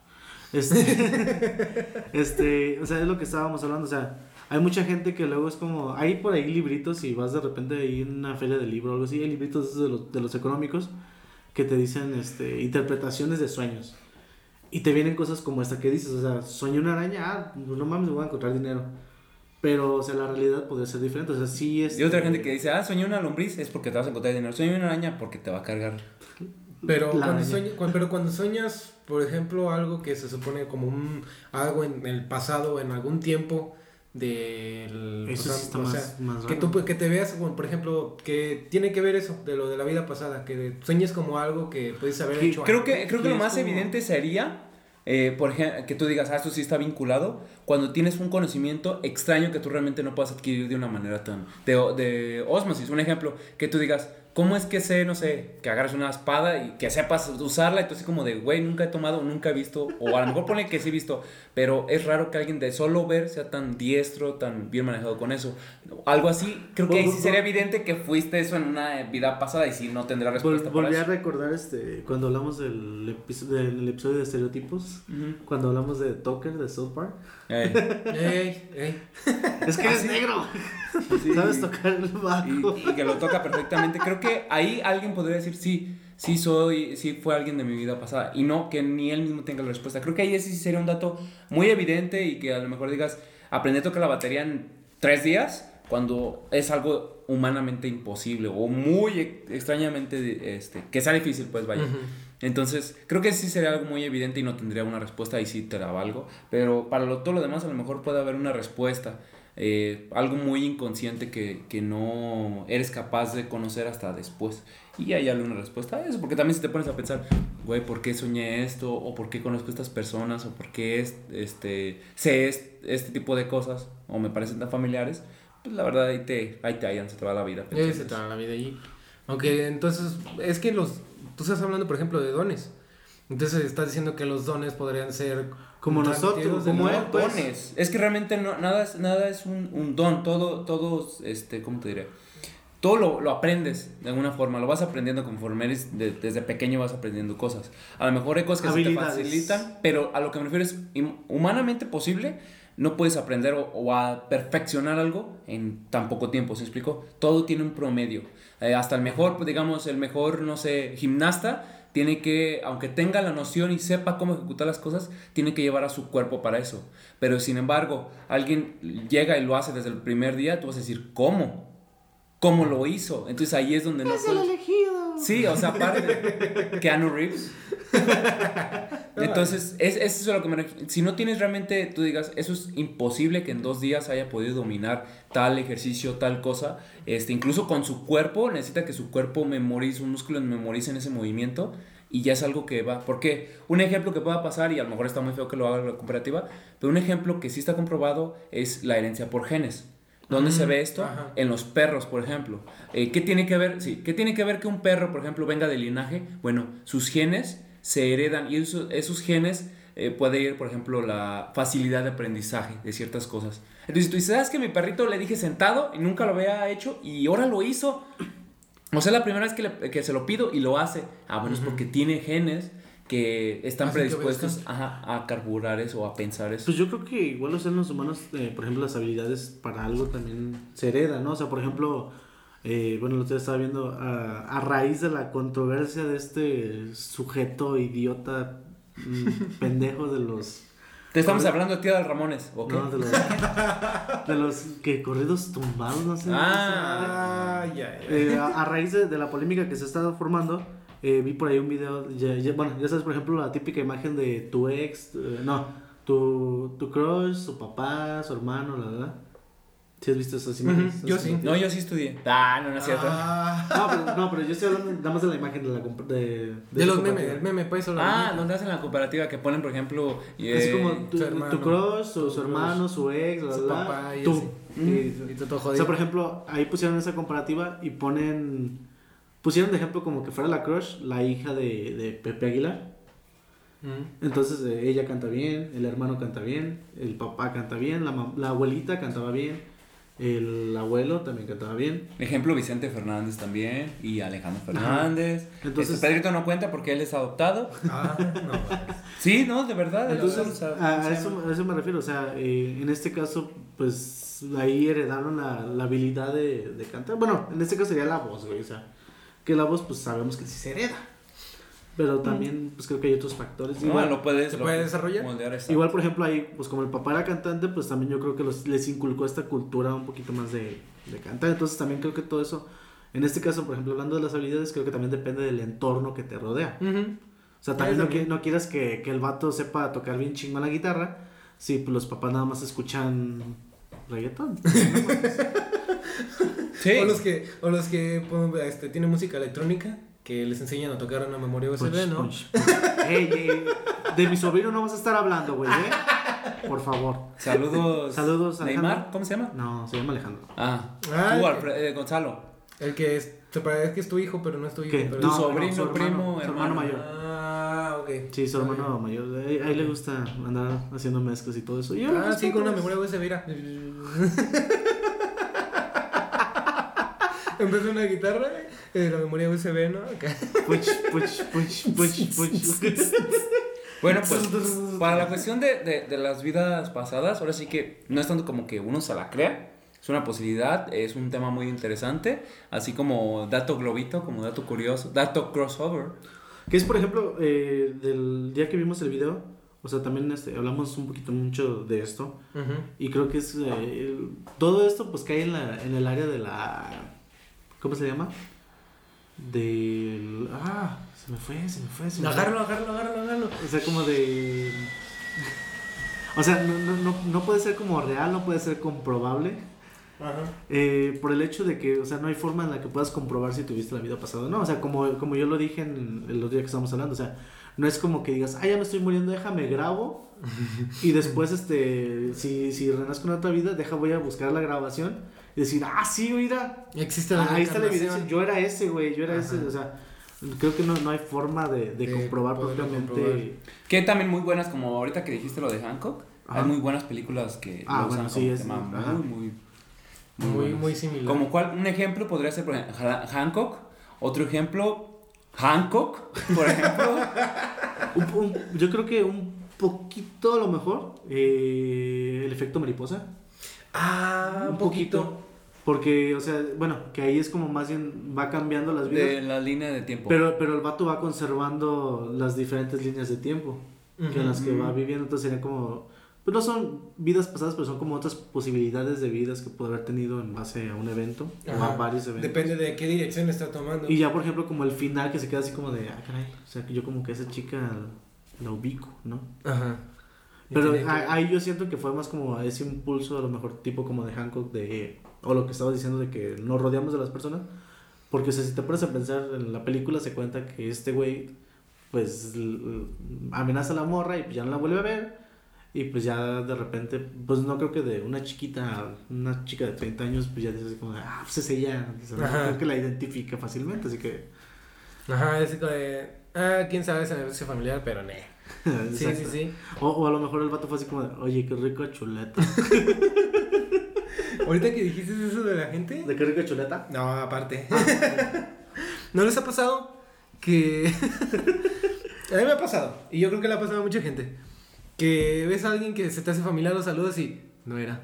Este, este, o sea, es lo que estábamos hablando, o sea, hay mucha gente que luego es como, hay por ahí libritos y vas de repente ahí en una feria de libro o algo así, hay libritos de los, de los económicos que te dicen, este, interpretaciones de sueños. Y te vienen cosas como esta que dices, o sea, soñé una araña, ah, no mames, voy a encontrar dinero. Pero, o sea, la realidad podría ser diferente, o sea, sí es... Y otra gente que dice, ah, soñé una lombriz, es porque te vas a encontrar dinero. Soñé una araña porque te va a cargar. Pero cuando, araña. sueña- cu- pero cuando sueñas, por ejemplo, algo que se supone como un algo en el pasado, en algún tiempo del Eso o sea, sí está o más, sea, más que tú que te veas como por ejemplo que tiene que ver eso de lo de la vida pasada que sueñes como algo que puedes haber Que- hecho creo antes. que, creo que que lo más como- evidente sería, eh, por ejemplo, que tú digas, ah, esto sí está vinculado, cuando tienes un conocimiento extraño que tú realmente no puedas adquirir de una manera tan... De, de osmosis, un ejemplo, que tú digas, ¿cómo es que sé, no sé, que agarres una espada y que sepas usarla? Y tú así como de, güey, nunca he tomado, nunca he visto, o a lo mejor pone que sí he visto, pero es raro que alguien de solo ver sea tan diestro, tan bien manejado con eso. Algo así, creo que ahí sí sería evidente que fuiste eso en una vida pasada y sí no tendrá Vol- respuesta para volví a recordar este cuando hablamos del, episo- del episodio de estereotipos, cuando hablamos de Tucker de South Park. Eh. Ey, ey. Es que eres negro. Sí. Sabes tocar el bajo. y, y que lo toca perfectamente. Creo que ahí alguien podría decir, sí, sí soy, sí fue alguien de mi vida pasada. Y no que ni él mismo tenga la respuesta. Creo que ahí ese sí sería un dato muy evidente y que a lo mejor digas, aprendí a tocar la batería en tres días, cuando es algo humanamente imposible o muy ex- extrañamente, este, que sea difícil, pues vaya. Entonces, creo que sí sería algo muy evidente y no tendría una respuesta, y sí te la valgo. Pero para lo, todo lo demás, a lo mejor puede haber una respuesta. eh, algo muy inconsciente que, que no eres capaz de conocer hasta después. Y hay alguna respuesta a eso, porque también si te pones a pensar, güey, ¿por qué soñé esto? ¿O por qué conozco estas personas? ¿O por qué es, este, sé este, este tipo de cosas? ¿O me parecen tan familiares? Pues la verdad ahí te, ahí te hallan, se te va la vida. Pensando se te va la vida allí. Aunque entonces, es que los. Tú estás hablando, por ejemplo, de dones. Entonces estás diciendo que los dones podrían ser. Como nosotros, como él, pues. dones. Es que realmente no, nada es, nada es un, un don. Todo, todo, este, ¿cómo te diré? Todo lo, lo aprendes de alguna forma. Lo vas aprendiendo conforme eres, de- desde pequeño vas aprendiendo cosas. A lo mejor hay cosas que se te facilitan, pero a lo que me refiero es hum- humanamente posible. No puedes aprender o, o a perfeccionar algo en tan poco tiempo, ¿se explicó? Todo tiene un promedio. Eh, hasta el mejor, pues, digamos, el mejor, no sé, gimnasta tiene que, aunque tenga la noción y sepa cómo ejecutar las cosas, tiene que llevar a su cuerpo para eso. Pero sin embargo, alguien llega y lo hace desde el primer día, tú vas a decir, ¿cómo? ¿Cómo lo hizo? Entonces ahí es donde no puedes... elegido. Sí, o sea, aparte, Keanu Reeves. Entonces, es, es eso a lo que me. Si no tienes realmente, tú digas, eso es imposible que en dos días haya podido dominar tal ejercicio, tal cosa. Este, incluso con su cuerpo, necesita que su cuerpo memorice, un músculo memorice en ese movimiento. Y ya es algo que va. Porque un ejemplo que pueda pasar, y a lo mejor está muy feo que lo haga la comparativa, pero un ejemplo que sí está comprobado es la herencia por genes. ¿Dónde se ve esto? ajá. En los perros, por ejemplo. Eh, ¿Qué tiene que ver? Sí, ¿qué tiene que ver que un perro, por ejemplo, venga del linaje? Bueno, sus genes se heredan y eso- esos genes eh, puede ir, por ejemplo, la facilidad de aprendizaje de ciertas cosas. Entonces tú dices, ¿sabes que mi perrito le dije sentado y nunca lo había hecho y ahora lo hizo? O sea, la primera vez que, le- que se lo pido y lo hace. Ah, bueno, es porque tiene genes que están que predispuestos obedezcan. ajá, a carburar eso o a pensar eso. Pues yo creo que igual los seres humanos, eh, por ejemplo, las habilidades para algo también se heredan, ¿no? O sea, por ejemplo, eh, bueno, lo que estaba viendo, a, a raíz de la controversia de este sujeto idiota, mm, pendejo de los... Te estamos hablando de tía del Ramones, ¿ok? No, de los, de los que corridos tumbados, no sé. Ah, ya, ya. Eh, a, a raíz de, de la polémica que se está formando, eh, vi por ahí un video, ya- ya- bueno, ya sabes, por ejemplo, la típica imagen de tu ex, eh, no, tu, tu crush, su papá, su hermano, la verdad. ¿Sí has visto esas imágenes? Ujú, yo sí. No, yo sí estudié. Ah, no, no es cierto. Ah, No pero, no, pero yo estoy hablando nada más de la imagen de la de, de de los memes, el meme, pues. solo Ah, donde hacen la comparativa que ponen, por ejemplo. Así eh, como tu, su tu hermano, crush, su, tu su hermano, su ex, su papá y tú. así. Y- Y tú todo o jodido. sea, por ejemplo, ahí pusieron esa comparativa y ponen pusieron de ejemplo como que fuera la crush, la hija de, de Pepe Aguilar. Entonces eh, ella canta bien, el hermano canta bien, el papá canta bien, la, la abuelita cantaba bien, el abuelo también cantaba bien. Ejemplo, Vicente Fernández también y Alejandro Fernández. Entonces- Entonces, Pedrito no cuenta porque él es adoptado. Ah, no. Sí, no, de verdad. Entonces, a, eso, a eso me refiero, o sea, eh, en este caso, pues ahí heredaron la, la habilidad de, de cantar. Bueno, en este caso sería la voz, güey, o sea, que la voz, pues sabemos que sí se hereda. Pero también, pues creo que hay otros factores. No, Igual, lo puedes, ¿Se lo puede desarrollar? igual, por ejemplo, ahí, pues como el papá era cantante, pues también yo creo que los, les inculcó esta cultura un poquito más de, de cantar. Entonces también creo que todo eso, en este caso, por ejemplo, hablando de las habilidades, creo que también depende del entorno que te rodea. O sea, también no, qui- también. no quieras que, que el vato sepa tocar bien chingón la guitarra. Si pues, los papás nada más escuchan reggaetón. Sí. O los que, o los que pues, este, tienen música electrónica, que les enseñan a tocar una memoria USB, ¿no? de mi sobrino no vas a estar hablando, güey, ¿eh? Por favor. Saludos. Saludos, Neymar, Alejandro. ¿cómo se llama? No, se llama Alejandro. Ah, Ah, tú, Alfred- eh, Gonzalo. El que es, se parece que es tu hijo, pero no es tu hijo. ¿Qué? Pero Tu sobrino, su hermano, primo, su hermano hermano. mayor. Ah, ok. Sí, su hermano mayor. Ahí, ahí le gusta andar haciendo mezclas y todo eso. Y Ah, pues, sí, con una pues, memoria USB, mira. Empezó una guitarra, eh, la memoria USB, ¿no? Acá. Puch, puch, puch, puch, puch. Bueno, pues para la cuestión de, de, de las vidas pasadas, ahora sí que no es tanto como que uno se la crea, es una posibilidad, es un tema muy interesante, así como dato globito, como dato curioso, dato crossover. Que es, por ejemplo, eh, del día que vimos el video, o sea, también este, hablamos un poquito mucho de esto. Y creo que es. eh, todo esto, pues cae en, la, en el área de la. ¿Cómo se llama? Del. Ah, se me fue, se me fue. Se me fue. Agárralo, agárralo, agárralo, agárralo. O sea, como de. O sea, no, no, no, no puede ser como real, no puede ser comprobable. Ajá. eh, por el hecho de que, o sea, no hay forma en la que puedas comprobar si tuviste la vida pasada no. O sea, como, como yo lo dije en el otro día que estábamos hablando, o sea, no es como que digas, ah, ya me estoy muriendo, déjame grabo. y después, este, si, si renazco en otra vida, deja, voy a buscar la grabación y decir, ah, sí, mira, Existe la Ah, ahí está la evidencia. Yo era ese, güey. Yo era Ajá. ese. O sea, creo que no, no hay forma de, de De comprobar propiamente. comprobar. Que también muy buenas, como ahorita que dijiste lo de Hancock, Ajá. hay muy buenas películas que Ah, lo usan bueno, sí, como es- tema muy, muy, Muy, muy similar. Como cual, un ejemplo podría ser, por ejemplo, Ha- Hancock, otro ejemplo, Hancock, por ejemplo. Un- un- yo creo que un poquito a lo mejor eh, el efecto mariposa. Ah, un poquito. Porque, o sea, bueno, que ahí es como más bien va cambiando las vidas. de la línea de tiempo. Pero, pero el vato va conservando las diferentes líneas de tiempo que en las que va viviendo. Entonces sería como. Pues no son vidas pasadas, pero son como otras posibilidades de vidas que puede haber tenido en base a un evento o a varios eventos. Depende de qué dirección está tomando. Y ya, por ejemplo, como el final que se queda así como de, ah, caray. O sea, que yo como que esa chica la ubico, ¿no? Ajá. Pero ahí yo siento que fue más como ese impulso, a lo mejor tipo como de Hancock, de, o lo que estaba diciendo de que nos rodeamos de las personas. Porque, o sea, si te pones a pensar en la película, se cuenta que este güey, pues, amenaza a la morra y pues ya no la vuelve a ver. Y pues ya de repente, pues no creo que de una chiquita, una chica de 30 años, pues ya dices como, ah, pues es ella. Sea, no creo que la identifica fácilmente, así que. Ajá, es como de. Ah, quién sabe, ese negocio familiar, pero ne. Sí, sí, sí. O, o a lo mejor el vato fue así como de, oye, qué rica chuleta. Ahorita que dijiste eso de la gente. ¿De qué rica chuleta? No, aparte. ¿No les ha pasado que... a mí me ha pasado, y yo creo que le ha pasado a mucha gente, que ves a alguien que se te hace familiar, lo saludas y no era.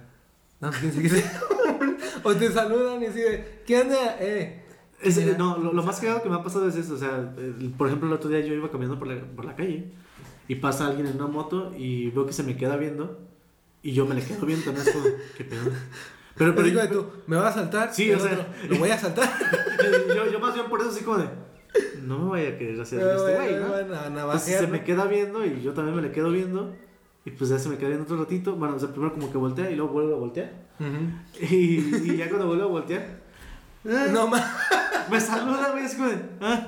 No, o te saludan y así de, ¿qué onda? Eh. Es- no, lo, lo más cagado que me ha pasado es eso, o sea, el- por ejemplo, el otro día yo iba caminando por la, por la calle y pasa alguien en una moto y veo que se me queda viendo y yo me le quedo viendo, ¿no? Es como, ¿qué pedo? Pero, Pero pero digo tú, ¿me vas a saltar? Sí, o sea- Lo voy a saltar. yo, yo más bien por eso así como de, no me vaya a querer hacer este güey, ¿no? se me queda viendo y yo también me le quedo viendo y pues ya se me queda viendo otro ratito, bueno, o sea, primero como que voltea y luego vuelve a voltear y, y ya cuando vuelve a voltear, ah, No más. me saluda, güey, es como de, ah.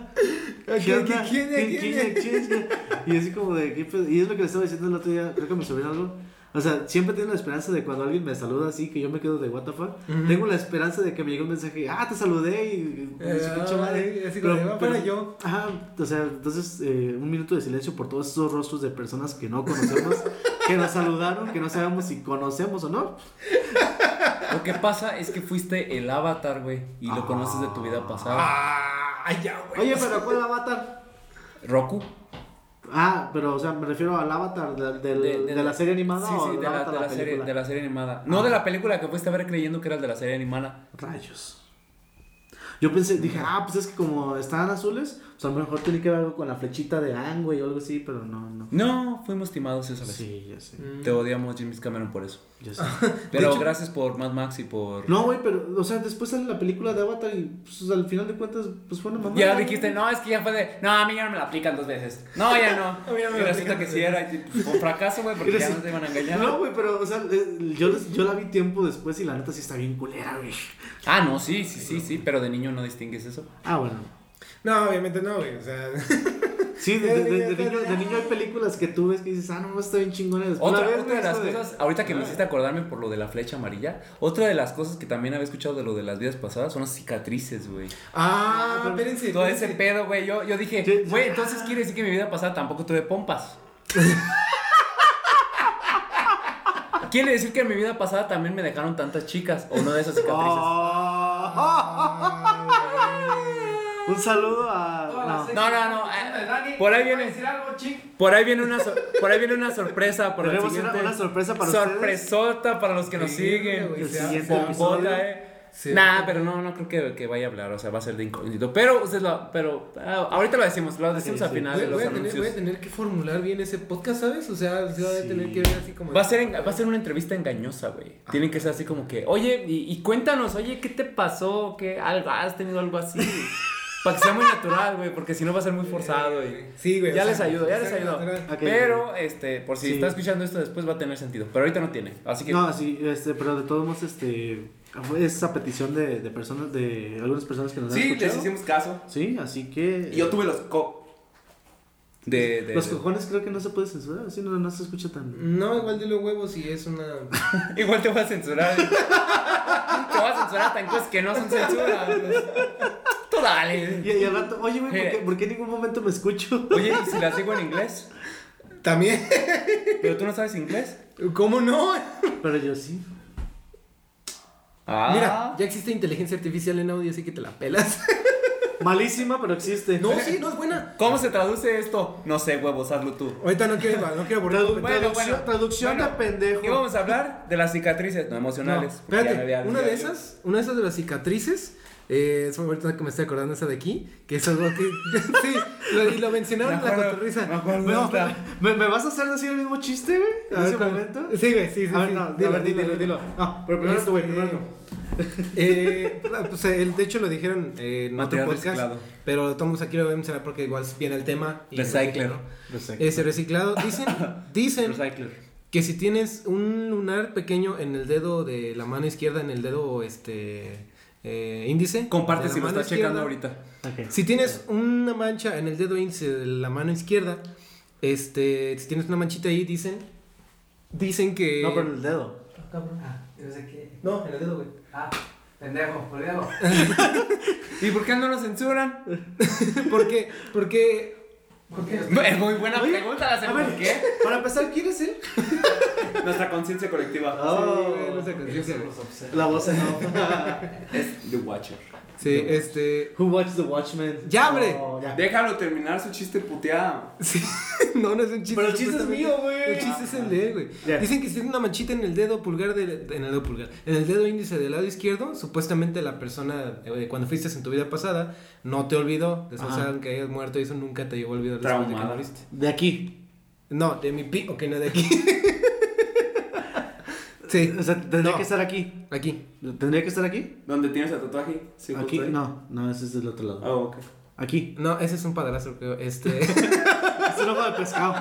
¿Quién, ¿Qué onda? quién, quién, ¿Quién- quién, quién- quién- quién? Y así como de, ¿qué? Y es lo que le estaba diciendo el otro día, creo que me subió algo. O sea, siempre tengo la esperanza de cuando alguien me saluda así, que yo me quedo de what the fuck. Ujú. Tengo la esperanza de que me llegue un mensaje, ah, te saludé y. Eh, su madre. así "Va para yo". Ajá, o sea, entonces eh, un minuto de silencio por todos esos rostros de personas que no conocemos, que nos saludaron, que no sabemos si conocemos o no. Lo que pasa es que fuiste el avatar, güey, y lo conoces de tu vida pasada. Ah, ya, güey. Oye, pero ¿cuál avatar? Roku. Ah, pero o sea, me refiero al avatar de, del- de la serie animada Sí, o sí, del de la, de la serie, de la serie animada. No de la película que fuiste a ver creyendo que eras de la serie animada. Rayos. Yo pensé, dije, ah, pues es que como estaban azules, pues a lo mejor tiene que ver algo con la flechita de Ang, güey, o algo así, pero no, no. No, fuimos timados esa vez. Sí, ya sé. Te odiamos, James Cameron, por eso. Ya sé. Pero hecho- gracias por Mad Max y por. No, güey, pero, o sea, después sale la película de Avatar y pues, al final de cuentas, pues fue una mamá. Ya dijiste, no, es que ya fue de. No, a mí ya no me la aplican dos veces. No, ya no. A mí ya me y resulta que sí era. y, pues, fracaso, güey, porque ya no te iban a engañar. No, güey, pero, o sea, eh, yo, yo la vi tiempo después y la neta sí está bien culera, güey. Ah, no, sí, sí, sí, sí, pero de niño no distingues eso. Ah, bueno. No, obviamente no, güey. O sea, Sí, de, de- de- de niño, de niño hay películas que tú ves que dices, ah, no, está bien chingona. Otra, ves, otra de las cosas, ahorita que me hiciste acordarme por lo de la flecha amarilla, otra de las cosas que también había escuchado de lo de las vidas pasadas son las cicatrices, güey. ah, pero- espérense. Todo ese pedo, güey. Yo, yo dije, güey, entonces quiere decir que en mi vida pasada tampoco tuve pompas. quiere decir que en mi vida pasada también me dejaron tantas chicas o no de esas cicatrices. Ah. Un saludo a. No. No, no, no. eh, por ahí viene. decir algo, chic? Por ahí viene una, sor- por ahí viene una sorpresa para Tenemos una, una sorpresa para ustedes. Sorpresota para los que nos Sí, siguen. El sea, siguiente episodio. eh. Sí. Nah, pero no, no creo que, que vaya a hablar, o sea, va a ser de incógnito. Pero, ustedes lo, pero ah, ahorita lo decimos, lo decimos Sí, al sí. final Voy, de los voy a tener, anuncios. voy a tener que formular bien ese podcast, ¿sabes? O sea, se va a Sí. tener que ver así como. Va a, ser, en- va a ser una entrevista engañosa, güey. Tienen que ser así como que, oye, y, y cuéntanos, oye, ¿qué te pasó? ¿Qué algo, has tenido algo así? Para que sea muy natural, güey, porque si no va a ser muy forzado. Y... Sí, güey. Ya o les ayudo, ya les ayudo. Pero, este, por si Sí. está escuchando esto después va a tener sentido. Pero ahorita no tiene. Así que. No, sí, este, pero de todos modos, este. Fue esa petición de, de personas, de algunas personas que nos han sí, les hicimos caso. Sí, así que. Y yo tuve los co. De, de, Los de- cojones creo que no se puede censurar, así no, no se escucha tan. No, igual de los huevos y es una. Igual te voy a censurar. te voy a censurar tan cosas que no son censura. Tú dale. Y, y al rato, oye, güey, ¿por qué, Eh. por qué en ningún momento me escucho? Oye, ¿y si las digo en inglés? También. ¿Pero tú no sabes inglés? ¿Cómo no? Pero yo sí. Ah. Mira, ya existe inteligencia artificial en audio, así que te la pelas. Malísima, pero existe. No, sí, no es buena. ¿Cómo se traduce esto? No sé, huevos, hazlo tú. Ahorita no quiero, no quiero borrar. Tradu- Bueno, traducción bueno. traducción Bueno, de pendejo. Y vamos a hablar de las cicatrices, no emocionales. espérate, una de esas, una de esas de las cicatrices, eh, es ahorita que me estoy acordando esa de aquí, que es algo que, sí, lo, y lo mencionaron en la cotorriza. me acuerdo. No. ¿me, me vas a hacer decir el mismo chiste, güey? A ¿En ver, ese ¿cuál? momento? Sí, güey, sí, sí, A ver, sí. no, dilo, a ver, dilo, dilo, dilo. No, pero primero tú, güey, Este, primero tú. Eh, pues, eh, el- de hecho lo dijeron eh, en Material otro podcast, reciclado. pero estamos aquí lo voy a mencionar porque igual viene el tema. y Recycler. Ese reciclado, dicen, dicen Recycler. que si tienes un lunar pequeño en el dedo de la mano izquierda, en el dedo este eh, índice. Comparte si lo estás checando ahorita. Si tienes una mancha en el dedo índice de la mano izquierda, este, si tienes una manchita ahí, dicen, dicen que... No, pero en el dedo. Ah, yo sé que. No, en el dedo, güey. Ah, pendejo, olvídalo. ¿Y por qué no lo censuran? ¿Por qué? Porque... ¿Por qué? Es muy buena Oye, pregunta, la sé a por qué. Para empezar, ¿quién es él? Nuestra conciencia colectiva. Oh, Sí, sé, conciencia, la voz en off. Es The Watcher. Sí, este... Who watched The Watchmen? ¡Ya, hombre! Oh, ya. Déjalo terminar su chiste puteado. Sí, no, no es un chiste. Pero el chiste es mío, güey. El chiste es el de él, güey. Dicen que si tiene una manchita en el dedo pulgar, de, en el dedo pulgar, en el dedo índice del lado izquierdo, supuestamente la persona, eh, cuando fuiste en tu vida pasada, no te olvidó. Después Ajá. aunque hayas muerto, eso nunca te llegó a olvidar de que moriste. De aquí. No, de mi pi, ok, no de aquí. sí, O sea, tendría No. que estar aquí. aquí. ¿Tendría que estar aquí? ¿Dónde tienes el tatuaje? Aquí. No, no, ese es del otro lado. Oh, ok. Aquí. No, ese es un padrastro, creo. Este, Es el ojo de pescado.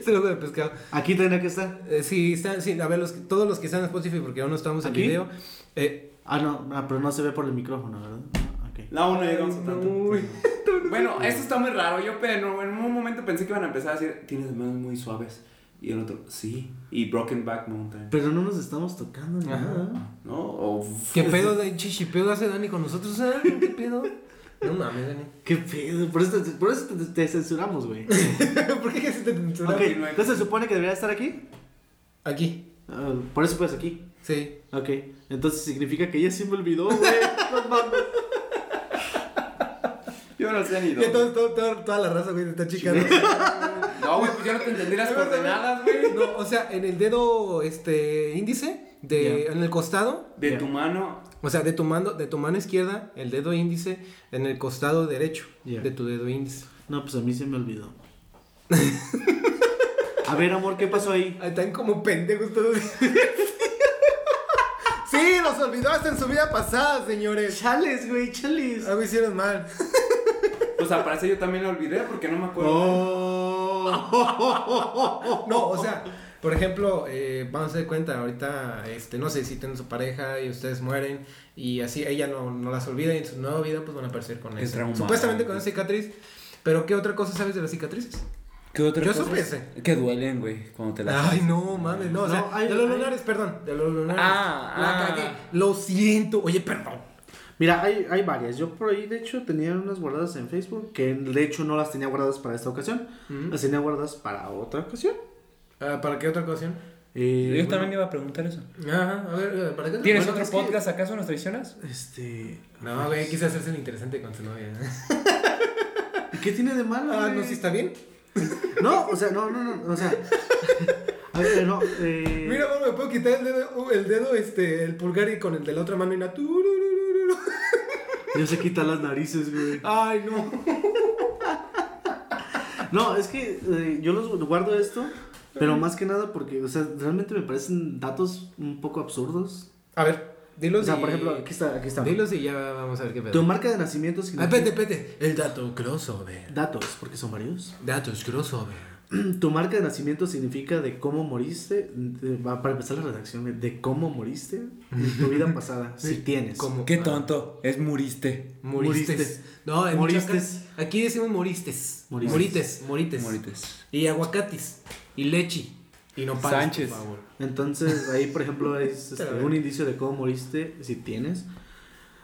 es el ojo de pescado. Aquí tendría que estar. Eh, sí, están, sí, a ver, los, todos los que están en Spotify, porque aún no estamos en ¿Aquí? video. Eh, Ah, no, ah, pero no se ve por el micrófono, ¿verdad? Ah, ok. No, aún no llegamos a tanto. uy. Bueno, esto está muy raro. Yo pero en un momento pensé que iban a empezar a decir, tienes manos muy suaves. Y el otro, sí. Y Broken Back Mountain. Pero no nos estamos tocando ni Ajá. nada. ¿No? O- ¿Qué pedo de chichipeo hace Dani con nosotros? ah? ¿Qué pedo? No mames, Dani. ¿Qué pedo? Por eso te, por eso te, te censuramos, güey. ¿Por qué se te censura? ok, entonces se supone que debería estar aquí. Aquí. Ah, por eso pues aquí. Sí. Ok, entonces significa que ella sí me olvidó, güey. No mames. Yo no sé ni todo- todo- toda la raza, güey, te está chicando. No, güey, pues yo no te entendí las coordenadas, güey. No, o sea, en el dedo este índice, de, Ya. en el costado, De Ya. tu mano. o sea, de tu mano, de tu mano izquierda, el dedo índice, en el costado derecho Ya. de tu dedo índice. No, pues a mí se me olvidó. A ver, amor, ¿qué pasó ahí? Ahí están como pendejos todos. sí, nos olvidó hasta en su vida pasada, señores. Chales, güey, chales. Algo hicieron mal. Pues al parecer yo también lo olvidé porque no me acuerdo. Oh. No, o sea, por ejemplo, eh, vamos a dar cuenta, ahorita, este, no sé, si tienen su pareja y ustedes mueren y así ella no, no las olvida y en su nueva vida pues van a aparecer con eso. Supuestamente con esa cicatriz. Pero ¿qué otra cosa sabes de las cicatrices? ¿Qué otra Yo cosa? supe. Que duelen, güey, cuando te las Ay, no, mames, no, o No, sea, hay- de los hay- lunares, perdón, de los lunares. Ah, la ah. cagué. Lo siento. Oye, perdón. Mira, hay, hay varias. Yo por ahí, de hecho, tenía unas guardadas en Facebook que de hecho no las tenía guardadas para esta ocasión. Las tenía guardadas para otra ocasión. Ah, ¿Para qué otra ocasión? Eh, Yo bueno, también iba a preguntar eso. Ajá, a ver, eh, ¿para qué? ¿Tienes Bueno, otro es que- podcast acaso nos traicionas? Este. No, güey, quise hacerse el interesante con su novia. ¿Y qué tiene de malo? Ah, no, güey? sí está bien. No, o sea, no, no, no. O sea. A ver, no. Eh, Mira, bueno, me puedo quitar el dedo, uh, el dedo, este, el pulgar y con el de la otra mano y una. Tururururu. Ya se quita las narices, güey. Ay, no. No, es que eh, yo los guardo esto, pero más que nada porque, o sea, realmente me parecen datos un poco absurdos. A ver, dilos O sea, y- por ejemplo, aquí está, aquí está. Dilos y ya vamos a ver qué pedo. Tu marca de nacimiento Ah, significa... espérate, espérate. El dato crossover. Datos, porque son varios. Datos crossover. Tu marca de nacimiento significa de cómo moriste, de- va para empezar la redacción, de cómo moriste en tu vida pasada, si tienes. ¿Cómo? Qué Ah, tonto, es muriste. Moristes. No, en Moristes. Michoacán, Aquí decimos moristes. Moristes. Morites. Morites. Morites. Y aguacatis. Y lechi. Y no Sánchez. por favor. Entonces, ahí, por ejemplo, es este, un indicio de cómo moriste, si tienes.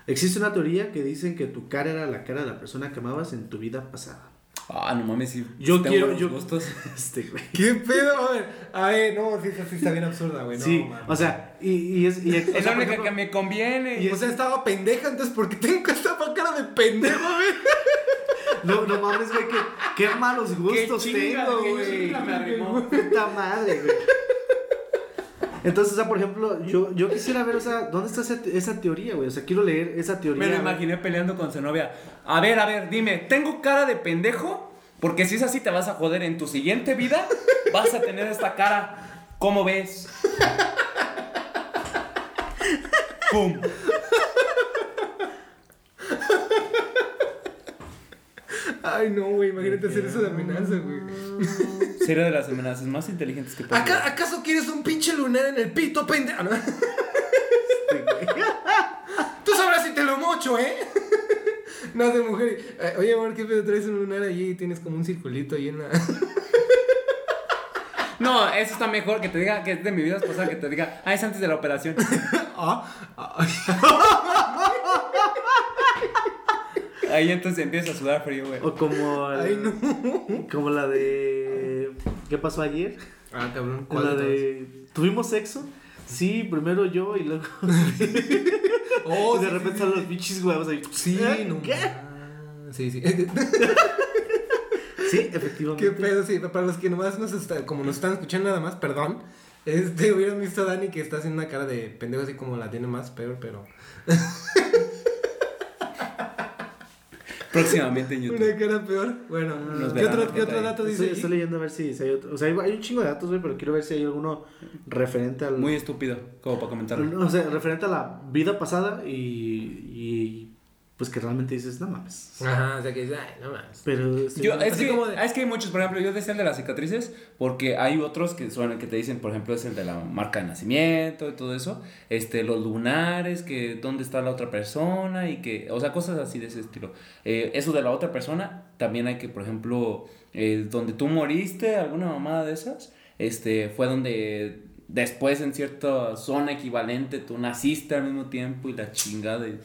Existe una teoría que dicen que tu cara era la cara de la persona que amabas en tu vida pasada. Ah, no mames, sí. Yo tengo quiero- yo- gustos. Este, güey. ¿Qué pedo? A ver, a ver, no, sí, sí está bien absurda, güey. No, sí, mames. o sea, y, y es... Y, Es la única ejemplo, que me conviene. y O sea, estaba pendeja, entonces, ¿por qué tengo esta cara de pendejo, güey? No, no mames, güey, que, qué malos gustos chinga, tengo, güey. siempre me arrimó. Puta madre, güey. Entonces, o sea, por ejemplo, yo, yo quisiera ver, o sea, ¿dónde está esa, esa teoría, güey? O sea, quiero leer esa teoría. Me lo imaginé peleando con su novia. A ver, a ver, dime, ¿tengo cara de pendejo? Porque si es así te vas a joder en tu siguiente vida, vas a tener esta cara. ¿Cómo ves? ¡Pum! Ay, no, güey, imagínate hacer eso de amenaza, güey. Sería de las amenazas más inteligentes que puedo ¿Aca- ¿Acaso quieres un pinche lunar en el pito, pendejo? ¿No? Tú sabrás si te lo mocho, ¿eh? No, de mujer. eh, Oye, amor, ¿qué pedo? Traes un lunar allí y tienes como un circulito ahí en la. No, eso está mejor que te diga que es de mi vida pasada que te diga, ah, es antes de la operación. Ah, ah, Ahí entonces empieza a sudar frío, güey. O como, el- Ay, no. como la de... ¿Qué pasó ayer? Ah, cabrón. La de. ¿Tuvimos sexo? Sí, primero yo y luego... Oh, y de sí, repente sí, salen sí. los pinches huevos ahí. Sí, ¿Eh? no. ¿Qué? Sí, sí. Sí, efectivamente. Qué pedo, sí. Para los que nomás nos está, como nos están escuchando nada más, perdón. Este, hubieran visto a Dani que está haciendo una cara de pendejo así como la tiene más peor, pero. Próximamente en YouTube. Una cara peor. Bueno, Nos ¿qué verán otro, ¿qué otro dato dice? Estoy, estoy leyendo a ver si, si hay otro. O sea, hay, hay un chingo de datos, güey, pero quiero ver si hay alguno referente al. Muy estúpido, como para comentarlo. O sea, referente a la vida pasada y. y pues que realmente dices, no mames. Ajá, o sea que dice, ay, no más. Pero. este, Yo, es, que, como de- es que hay muchos, por ejemplo, yo decía el de las cicatrices, porque hay otros que son que te dicen, por ejemplo, es el de la marca de nacimiento y todo eso, este, los lunares, que dónde está la otra persona y que, o sea, cosas así de ese estilo. Eh, eso de la otra persona, también hay que, por ejemplo, eh, donde tú moriste, alguna mamada de esas, este, fue donde después en cierta zona equivalente tú naciste al mismo tiempo y la chingada. y-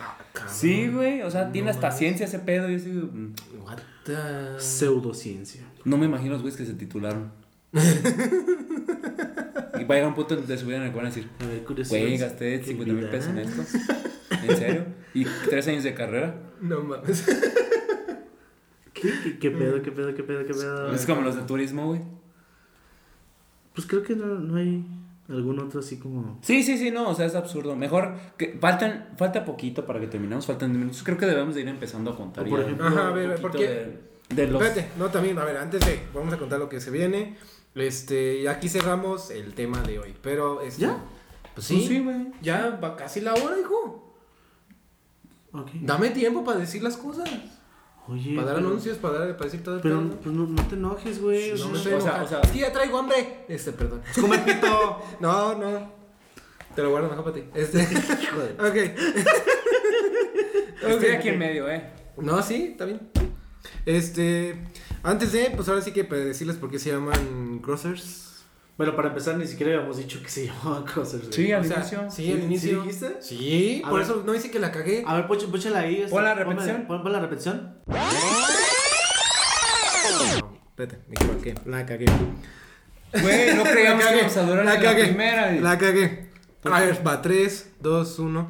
Sí, güey, o sea, tiene hasta ciencia ese pedo. Y yo digo, mm, What the- Pseudociencia. no me imagino los güeyes que se titularon. y va a llegar un punto de su vida en el que van a decir, A ver, curiosidades. güey, gasté ¿Qué 50 mil pesos en esto. ¿En serio? Y tres años de carrera. No mames. ¿Qué, qué, qué pedo, qué pedo, qué pedo, qué pedo? Es como los de turismo, güey. Pues creo que no, no hay algún otro así como... Sí, sí, sí, no, o sea, es absurdo. Mejor que faltan, falta poquito para que terminemos, faltan 10 minutos. Creo que debemos de ir empezando a contar. O por ejemplo- Ajá, a ver, poquito ¿por qué? De, de los... Espérate, no, también, a ver, antes de, vamos a contar lo que se viene. Este, y aquí cerramos el tema de hoy. Pero, este, ¿Ya? Pues Pues sí, sí, güey. ya va casi la hora, hijo. Ok. Dame tiempo para decir las cosas. Oye, Para dar pero- anuncios, para, dar, para decir todo el Pero pedo. pues, no, no te enojes, güey. No o me o sea, o sea- Es que ya traigo hambre. Este, perdón. come pito. No, no. Te lo guardo mejor para ti. Este. Hijo de- ok. Estoy Ok. aquí en medio, eh. No, sí, está bien. Este. Antes de, pues ahora sí que para decirles por qué se llaman crossers. Bueno, para empezar, ni siquiera habíamos dicho que se llamaban cosas. güey. Sí, al O sea, inicio. Sí, al ¿Sí- inicio. sí dijiste? Sí, A por ver. eso no dice que la cagué. A ver, póchala ahí. Pon la repetición. Pon, pon la repetición. No, espérate, me equivoqué. La cagué. Güey, no creíamos La que cagué, íbamos a durar la ni la cagué, primera. y- La cagué. A ver, va, 3, 2, 1.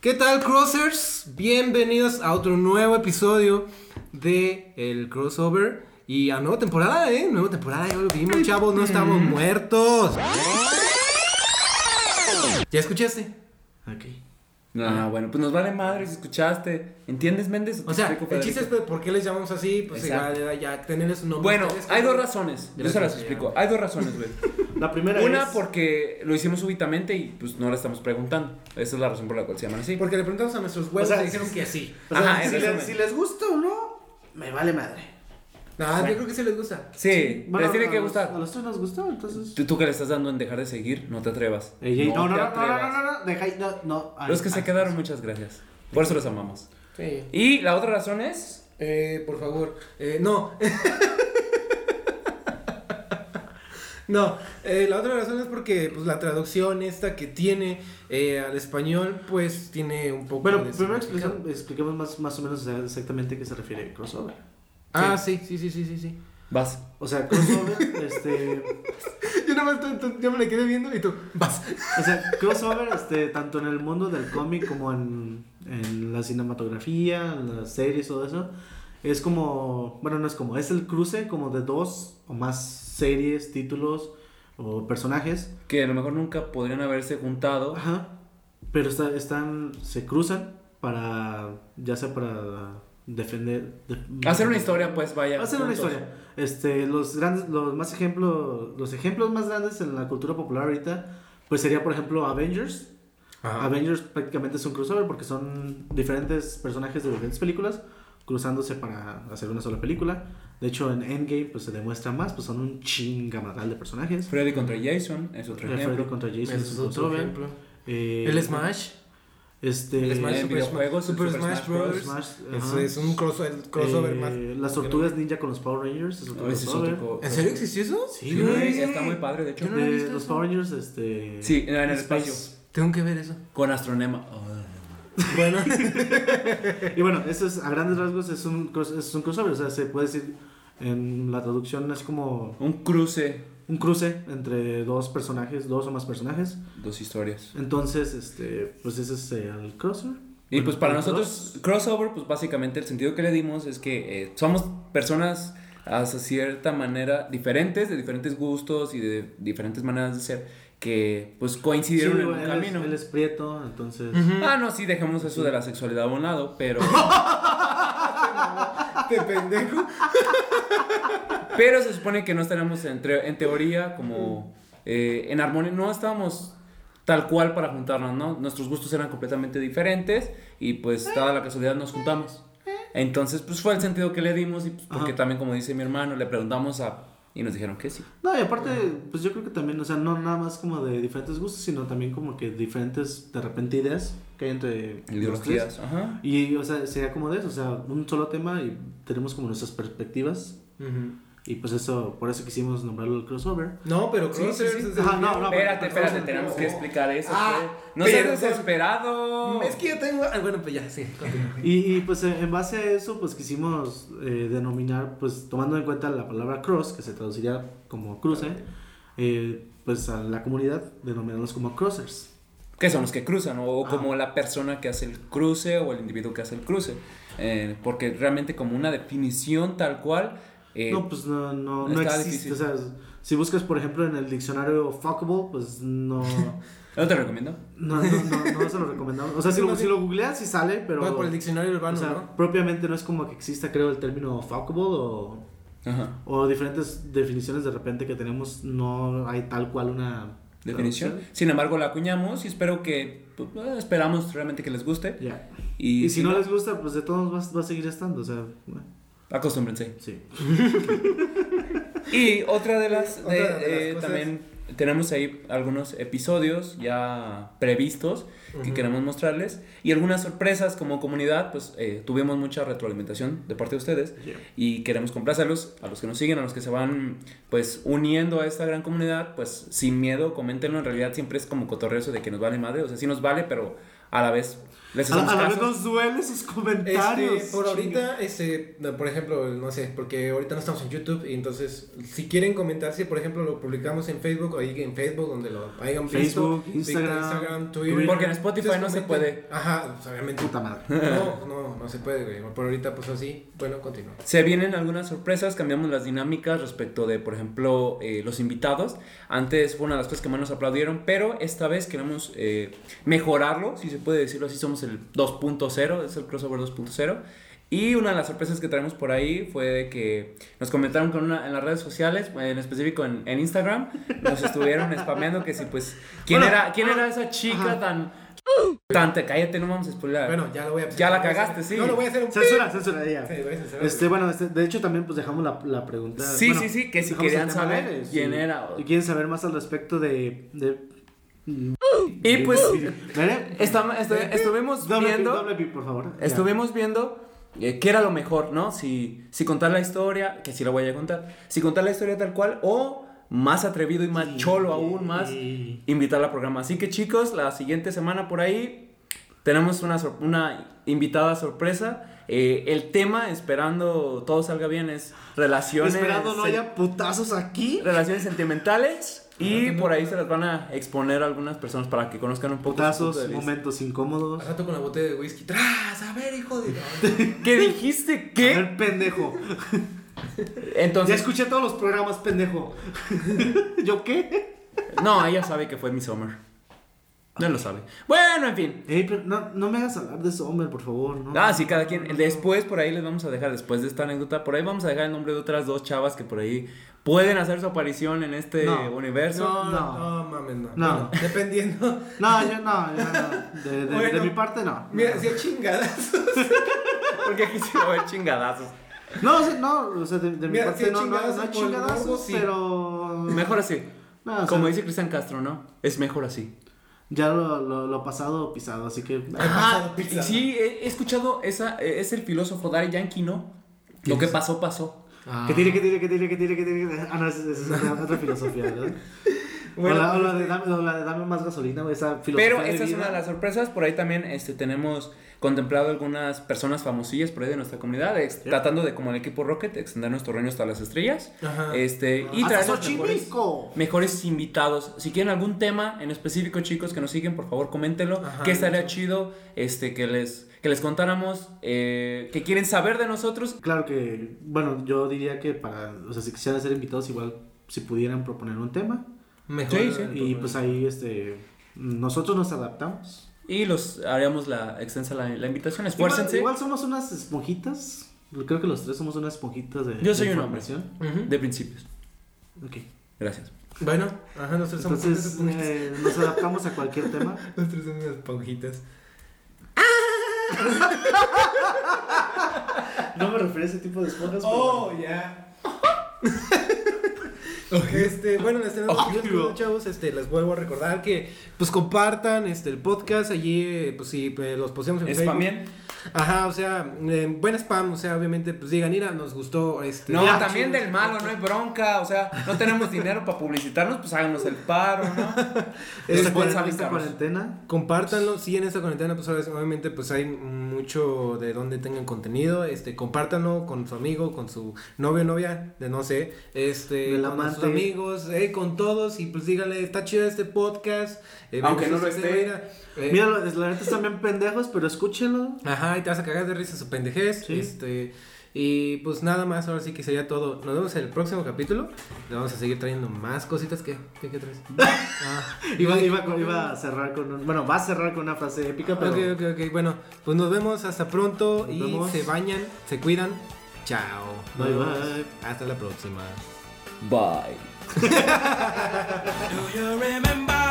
¿Qué tal, Crossers? Bienvenidos a otro nuevo episodio de el crossover. Y a nueva temporada, ¿eh? Nueva temporada, ya lo vimos, chavos, no estamos muertos. ¿Ya escuchaste? Ok. No, bueno, pues nos vale madre si escuchaste. ¿Entiendes, Méndez? O sea, Te explico, el chiste es pues, por qué les llamamos así, pues igual, ya, ya tenerles un nombre. Bueno, ustedes, hay dos razones. Yo se las explico. Hay dos razones, güey. La primera Una es... porque lo hicimos súbitamente y pues no le estamos preguntando. Esa es la razón por la cual se llaman así. Porque le preguntamos a nuestros huevos O sea, y dijeron que sí. O sea, Ajá, si, les, si les gusta o no, me vale madre. No, yo creo que sí les gusta. Sí, Bueno, les tiene a que los- gustar. A los tres nos gustó, entonces... Tú, tú que le estás dando en dejar de seguir, no te atrevas. Ey, ey, no, no, te no, no, no, no, no, no, deja no, no. ay, Los que se ay, quedaron, muchas gracias. Por eso los amamos. Sí. Y la otra razón es. Eh, por favor. Eh, no. no. eh, la otra razón es porque pues, la traducción esta que tiene eh, al español, pues tiene un poco Bueno, de primero expliquemos, más, más o menos exactamente a qué se refiere crossover. Ah, sí, sí, sí, sí, sí. sí. Vas. O sea, crossover, este... Yo nada más yo me le quedé viendo y tú, vas. O sea, crossover, este, tanto en el mundo del cómic como en, en la cinematografía, en las series, todo eso, es como, bueno, no es como, es el cruce como de dos o más series, títulos o personajes, Que a lo mejor nunca podrían haberse juntado. ajá, pero está- están, se cruzan para, ya sea para defender... de- Hacer una historia, pues vaya. Hacer una juntos. historia. Este, los grandes, los más ejemplos, los ejemplos más grandes en la cultura popular ahorita, pues sería por ejemplo Avengers. Avengers prácticamente es un crossover porque son diferentes personajes de diferentes películas cruzándose para hacer una sola película. De hecho, en Endgame pues se demuestra más, pues son un chingamadral de personajes. Freddy contra Jason es otro Freddy ejemplo. contra Jason es es un otro crossover. ejemplo. Eh, El Smash. Este, El Smash en Super, videojuegos, Super Super Smash Bros. Smash, es un crossover, crossover Eh, más. Las tortugas ninja con los Power Rangers es otro No, es ¿En serio existió eso? Sí, güey. está muy padre, de hecho. No De visto los eso. Power Rangers, este. Sí, en el espacio. Tengo que ver eso. Con Astronema. Bueno. Y bueno, eso es, a grandes rasgos es un, cross- es un crossover. O sea, se puede decir en la traducción es como Un cruce, un cruce entre dos personajes, dos o más personajes. dos historias. Entonces, este, pues ese es el crossover. Y Bueno, pues para nosotros, crossover, pues básicamente el sentido que le dimos es que eh, somos personas hasta cierta manera diferentes, de diferentes gustos y de diferentes maneras de ser, que pues Sí, coincidieron en güey, un él, camino. Es, él es prieto, entonces. Ah, no, sí, dejemos eso de la sexualidad a un lado, pero, Te pendejo. pero se supone que no estaremos en, teoría como eh, en armonía, no estábamos tal cual para juntarnos, ¿no? Nuestros gustos eran completamente diferentes y pues dada la casualidad nos juntamos. Entonces, pues fue el sentido que le dimos y pues, porque Ajá. también, como dice mi hermano, le preguntamos a... Y nos dijeron que sí. No, y aparte, pues yo creo que también, o sea, no nada más como de diferentes gustos, sino también como que diferentes, de repente, ideas que hay entre los tres. Ideologías. Ajá. Y, o sea, sería como de eso, o sea, un solo tema y tenemos como nuestras perspectivas Y pues eso, por eso quisimos nombrarlo el crossover. No, pero Sí, sí, Crossers sí. es de Ajá, no, no, Espérate, espérate, tenemos que explicar eso. Ah, no seas desesperado. Es que yo tengo. ah, bueno, pues ya, sí, continúa. Y, y, pues en base a eso, pues quisimos eh, denominar, pues tomando en cuenta la palabra cross, que se traduciría como cruce, eh, pues a la comunidad denominarlos como crossers. Que son los que cruzan, o Ah. como la persona que hace el cruce o el individuo que hace el cruce. Eh, porque realmente como una definición tal cual... eh, no, pues no, no, no existe. difícil. O sea, si buscas, por ejlo, en el diccionario fuckable, pues no, no te recomiendo. no, no, no, no se lo recomendamos. O sea, si lo, si lo googleas, sí sale, pero... Bueno, por el diccionario urbano, o sea, ¿no? propiamente no es como que exista, creo, el término fuckable o... Ajá. O diferentes definiciones de repente que tenemos, no hay tal cual una Definición. traducción. Sin embargo, la acuñamos y espero que... pues, eh, esperamos realmente que les guste. Ya. Y, Y, si no les gusta, pues de todos va, va a seguir estando, o sea, bueno, Acostúmbrense. sí. Y otra de las, Otra de- de las eh, también tenemos ahí algunos episodios ya previstos que Ujú. queremos mostrarles y algunas sorpresas como comunidad, pues eh, tuvimos mucha retroalimentación de parte de ustedes Yeah. y queremos complacerlos a los que nos siguen, a los que se van pues uniendo a esta gran comunidad, pues sin miedo, coméntenlo, en realidad siempre es como cotorreo eso de que nos vale madre, o sea, sí nos vale, pero a la vez les A, a la vez nos duele sus comentarios. Este, por ahorita, este, por ejemplo, no sé, porque ahorita no estamos en YouTube y entonces, si quieren comentar, si por ejemplo lo publicamos en Facebook, ahí en Facebook, donde lo hayan visto. Facebook, Instagram, Instagram Twitter. Porque en Spotify no se puede. Ajá, pues, obviamente. Puta madre. No, no, no se puede, güey. Por ahorita, pues así. Bueno, continúa. Se vienen algunas sorpresas, cambiamos las dinámicas respecto de, por ejemplo, eh, los invitados. Antes fue una de las cosas que más nos aplaudieron, pero esta vez queremos eh, mejorarlo, si se puede decirlo así, somos el 2.0, es el crossover 2.0. Y una de las sorpresas que traemos por ahí fue de que nos comentaron con una, en las redes sociales, en específico en, en Instagram, nos estuvieron spameando que si pues, ¿quién, Bueno, era, ¿quién era esa chica ajá. tan... Tan, te cállate, no vamos a spoiler. Bueno, ya lo voy a Ya la cagaste, sí. No, lo voy a hacer un Censura, censura, ya. Sí, voy a censurar, Este, bueno, este, de hecho también pues dejamos la, la pregunta. Sí, bueno, sí, sí, que si querían saber quién era. Y quieren saber más al respecto de... de Y pues, estu- estuvimos viendo, doble pi, por favor. Ya. estuvimos viendo eh, qué era lo mejor, ¿no? Si, si contar la historia, que sí la voy a contar, si contar la historia tal cual o más atrevido y más Sí, cholo aún más, y- invitar al programa. Así que chicos, la siguiente semana por ahí tenemos una, sor- una invitada sorpresa. Eh, el tema, esperando todo salga bien, es relaciones, Esperando no haya putazos aquí. relaciones sentimentales. Y por ahí se las van a exponer a algunas personas para que conozcan un poco Putazos, momentos incómodos. Al rato con la botella de whisky. ¡Tras! A ver, hijo de. ¿Qué dijiste? A ¿Qué? ver, pendejo. Ya Entonces, escuché todos los programas, pendejo. ¿Yo qué? no, ella sabe que fue mi summer. No lo sabe. Bueno, en fin. Ey, pero no, no me hagas hablar de eso, hombre, por favor, ¿no? Ah, sí, cada quien. Después, por ahí les vamos a dejar, después de esta anécdota, por ahí vamos a dejar el nombre de otras dos chavas que por ahí pueden hacer su aparición en este No. universo. No, No. no, mames, no. No. Bueno, dependiendo. No, yo no, yo no. De, de- Bueno. de mi parte, no. Mira, si hay chingadas. Porque aquí sí va a chingadazos. No, o sea, no, o sea, de, de mi Mira, parte sí no, no, no hay por el chingadazos, sí. pero... Mejor así. No, o sea, Como dice Cristian Castro, ¿no? Es mejor así. Ya lo, lo, lo pasado pisado, así que... Ah, pasado pizza. sí, he he escuchado, esa, eh, es el filósofo Daddy Yankee, ¿no? Lo que pasó, pasó. Ah. Que tire, que tire, que tire, que tire, que tire. Ah, no, esa esa es otra, otra filosofía, ¿verdad? Bueno, o, la, o la de dame, o la de dame más gasolina, esa filosofía Pero de esta es una de las sorpresas. Por ahí también este, tenemos contemplado algunas personas famosillas por ahí de nuestra comunidad, ex- tratando de, como el equipo Rocket, extender nuestro reino hasta las estrellas. Ajá. Este, y ¡Hasta traer mejores, mejores invitados. Si quieren algún tema en específico, chicos, que nos siguen, por favor, coméntenlo. Ajá. que estaría chido este, que, les, que les contáramos, eh, que quieren saber de nosotros. Claro que, bueno, yo diría que para, o sea, si quisieran ser invitados, igual si pudieran proponer un tema. Mejor. Sí, sí. Y pues ahí, este, nosotros nos adaptamos. Y los haríamos la extensa la, la invitación. Igual, Esfuércense. igual somos unas esponjitas. Creo que los tres somos unas esponjitas de Yo soy de un hombre. información. Ujú. De principios. Ok. Gracias. Bueno, ajá, nosotros somos unas Entonces, esponjitas. eh, nos adaptamos a cualquier tema. Nosotros somos unas esponjitas. No me refiero a ese tipo de esponjas. Oh, ya. Este, bueno, les tenemos amigos, chavos, este, les vuelvo a recordar que pues compartan este el podcast allí, eh, pues si pues, los posteamos en Facebook. también. Ajá, o sea, eh, buen spam, o sea, obviamente, pues digan, mira, nos gustó este. No, también del malo, no hay bronca. O sea, no tenemos dinero para publicitarnos, pues háganos el paro, ¿no? Esta, Pues, cuaren- avísanos. esta cuarentena. Compártanlo, sí, en esta cuarentena, pues obviamente, pues hay mucho de donde tengan contenido, este, compártanlo con su amigo, con su novio, novia, de no sé, este, Del con sus amigos, eh, con todos, y pues díganle, está chido este podcast, eh, Aunque no lo esté. mira, eh, Mira, la neta están bien pendejos, pero escúchenlo. Ajá, y te vas a cagar de risa su pendejez, Sí. este, y pues nada más, ahora sí que sería todo, nos vemos en el próximo capítulo, le vamos a seguir trayendo más cositas que, ¿qué, qué traes? Ah, Iba, iba, con- iba a cerrar con un, bueno, va a cerrar con una frase épica, pero Ok, ok, ok. Bueno, pues nos vemos hasta pronto Nos y vemos. se bañan, se cuidan. Chao. Bye, bye. Hasta la próxima. Bye. Do you remember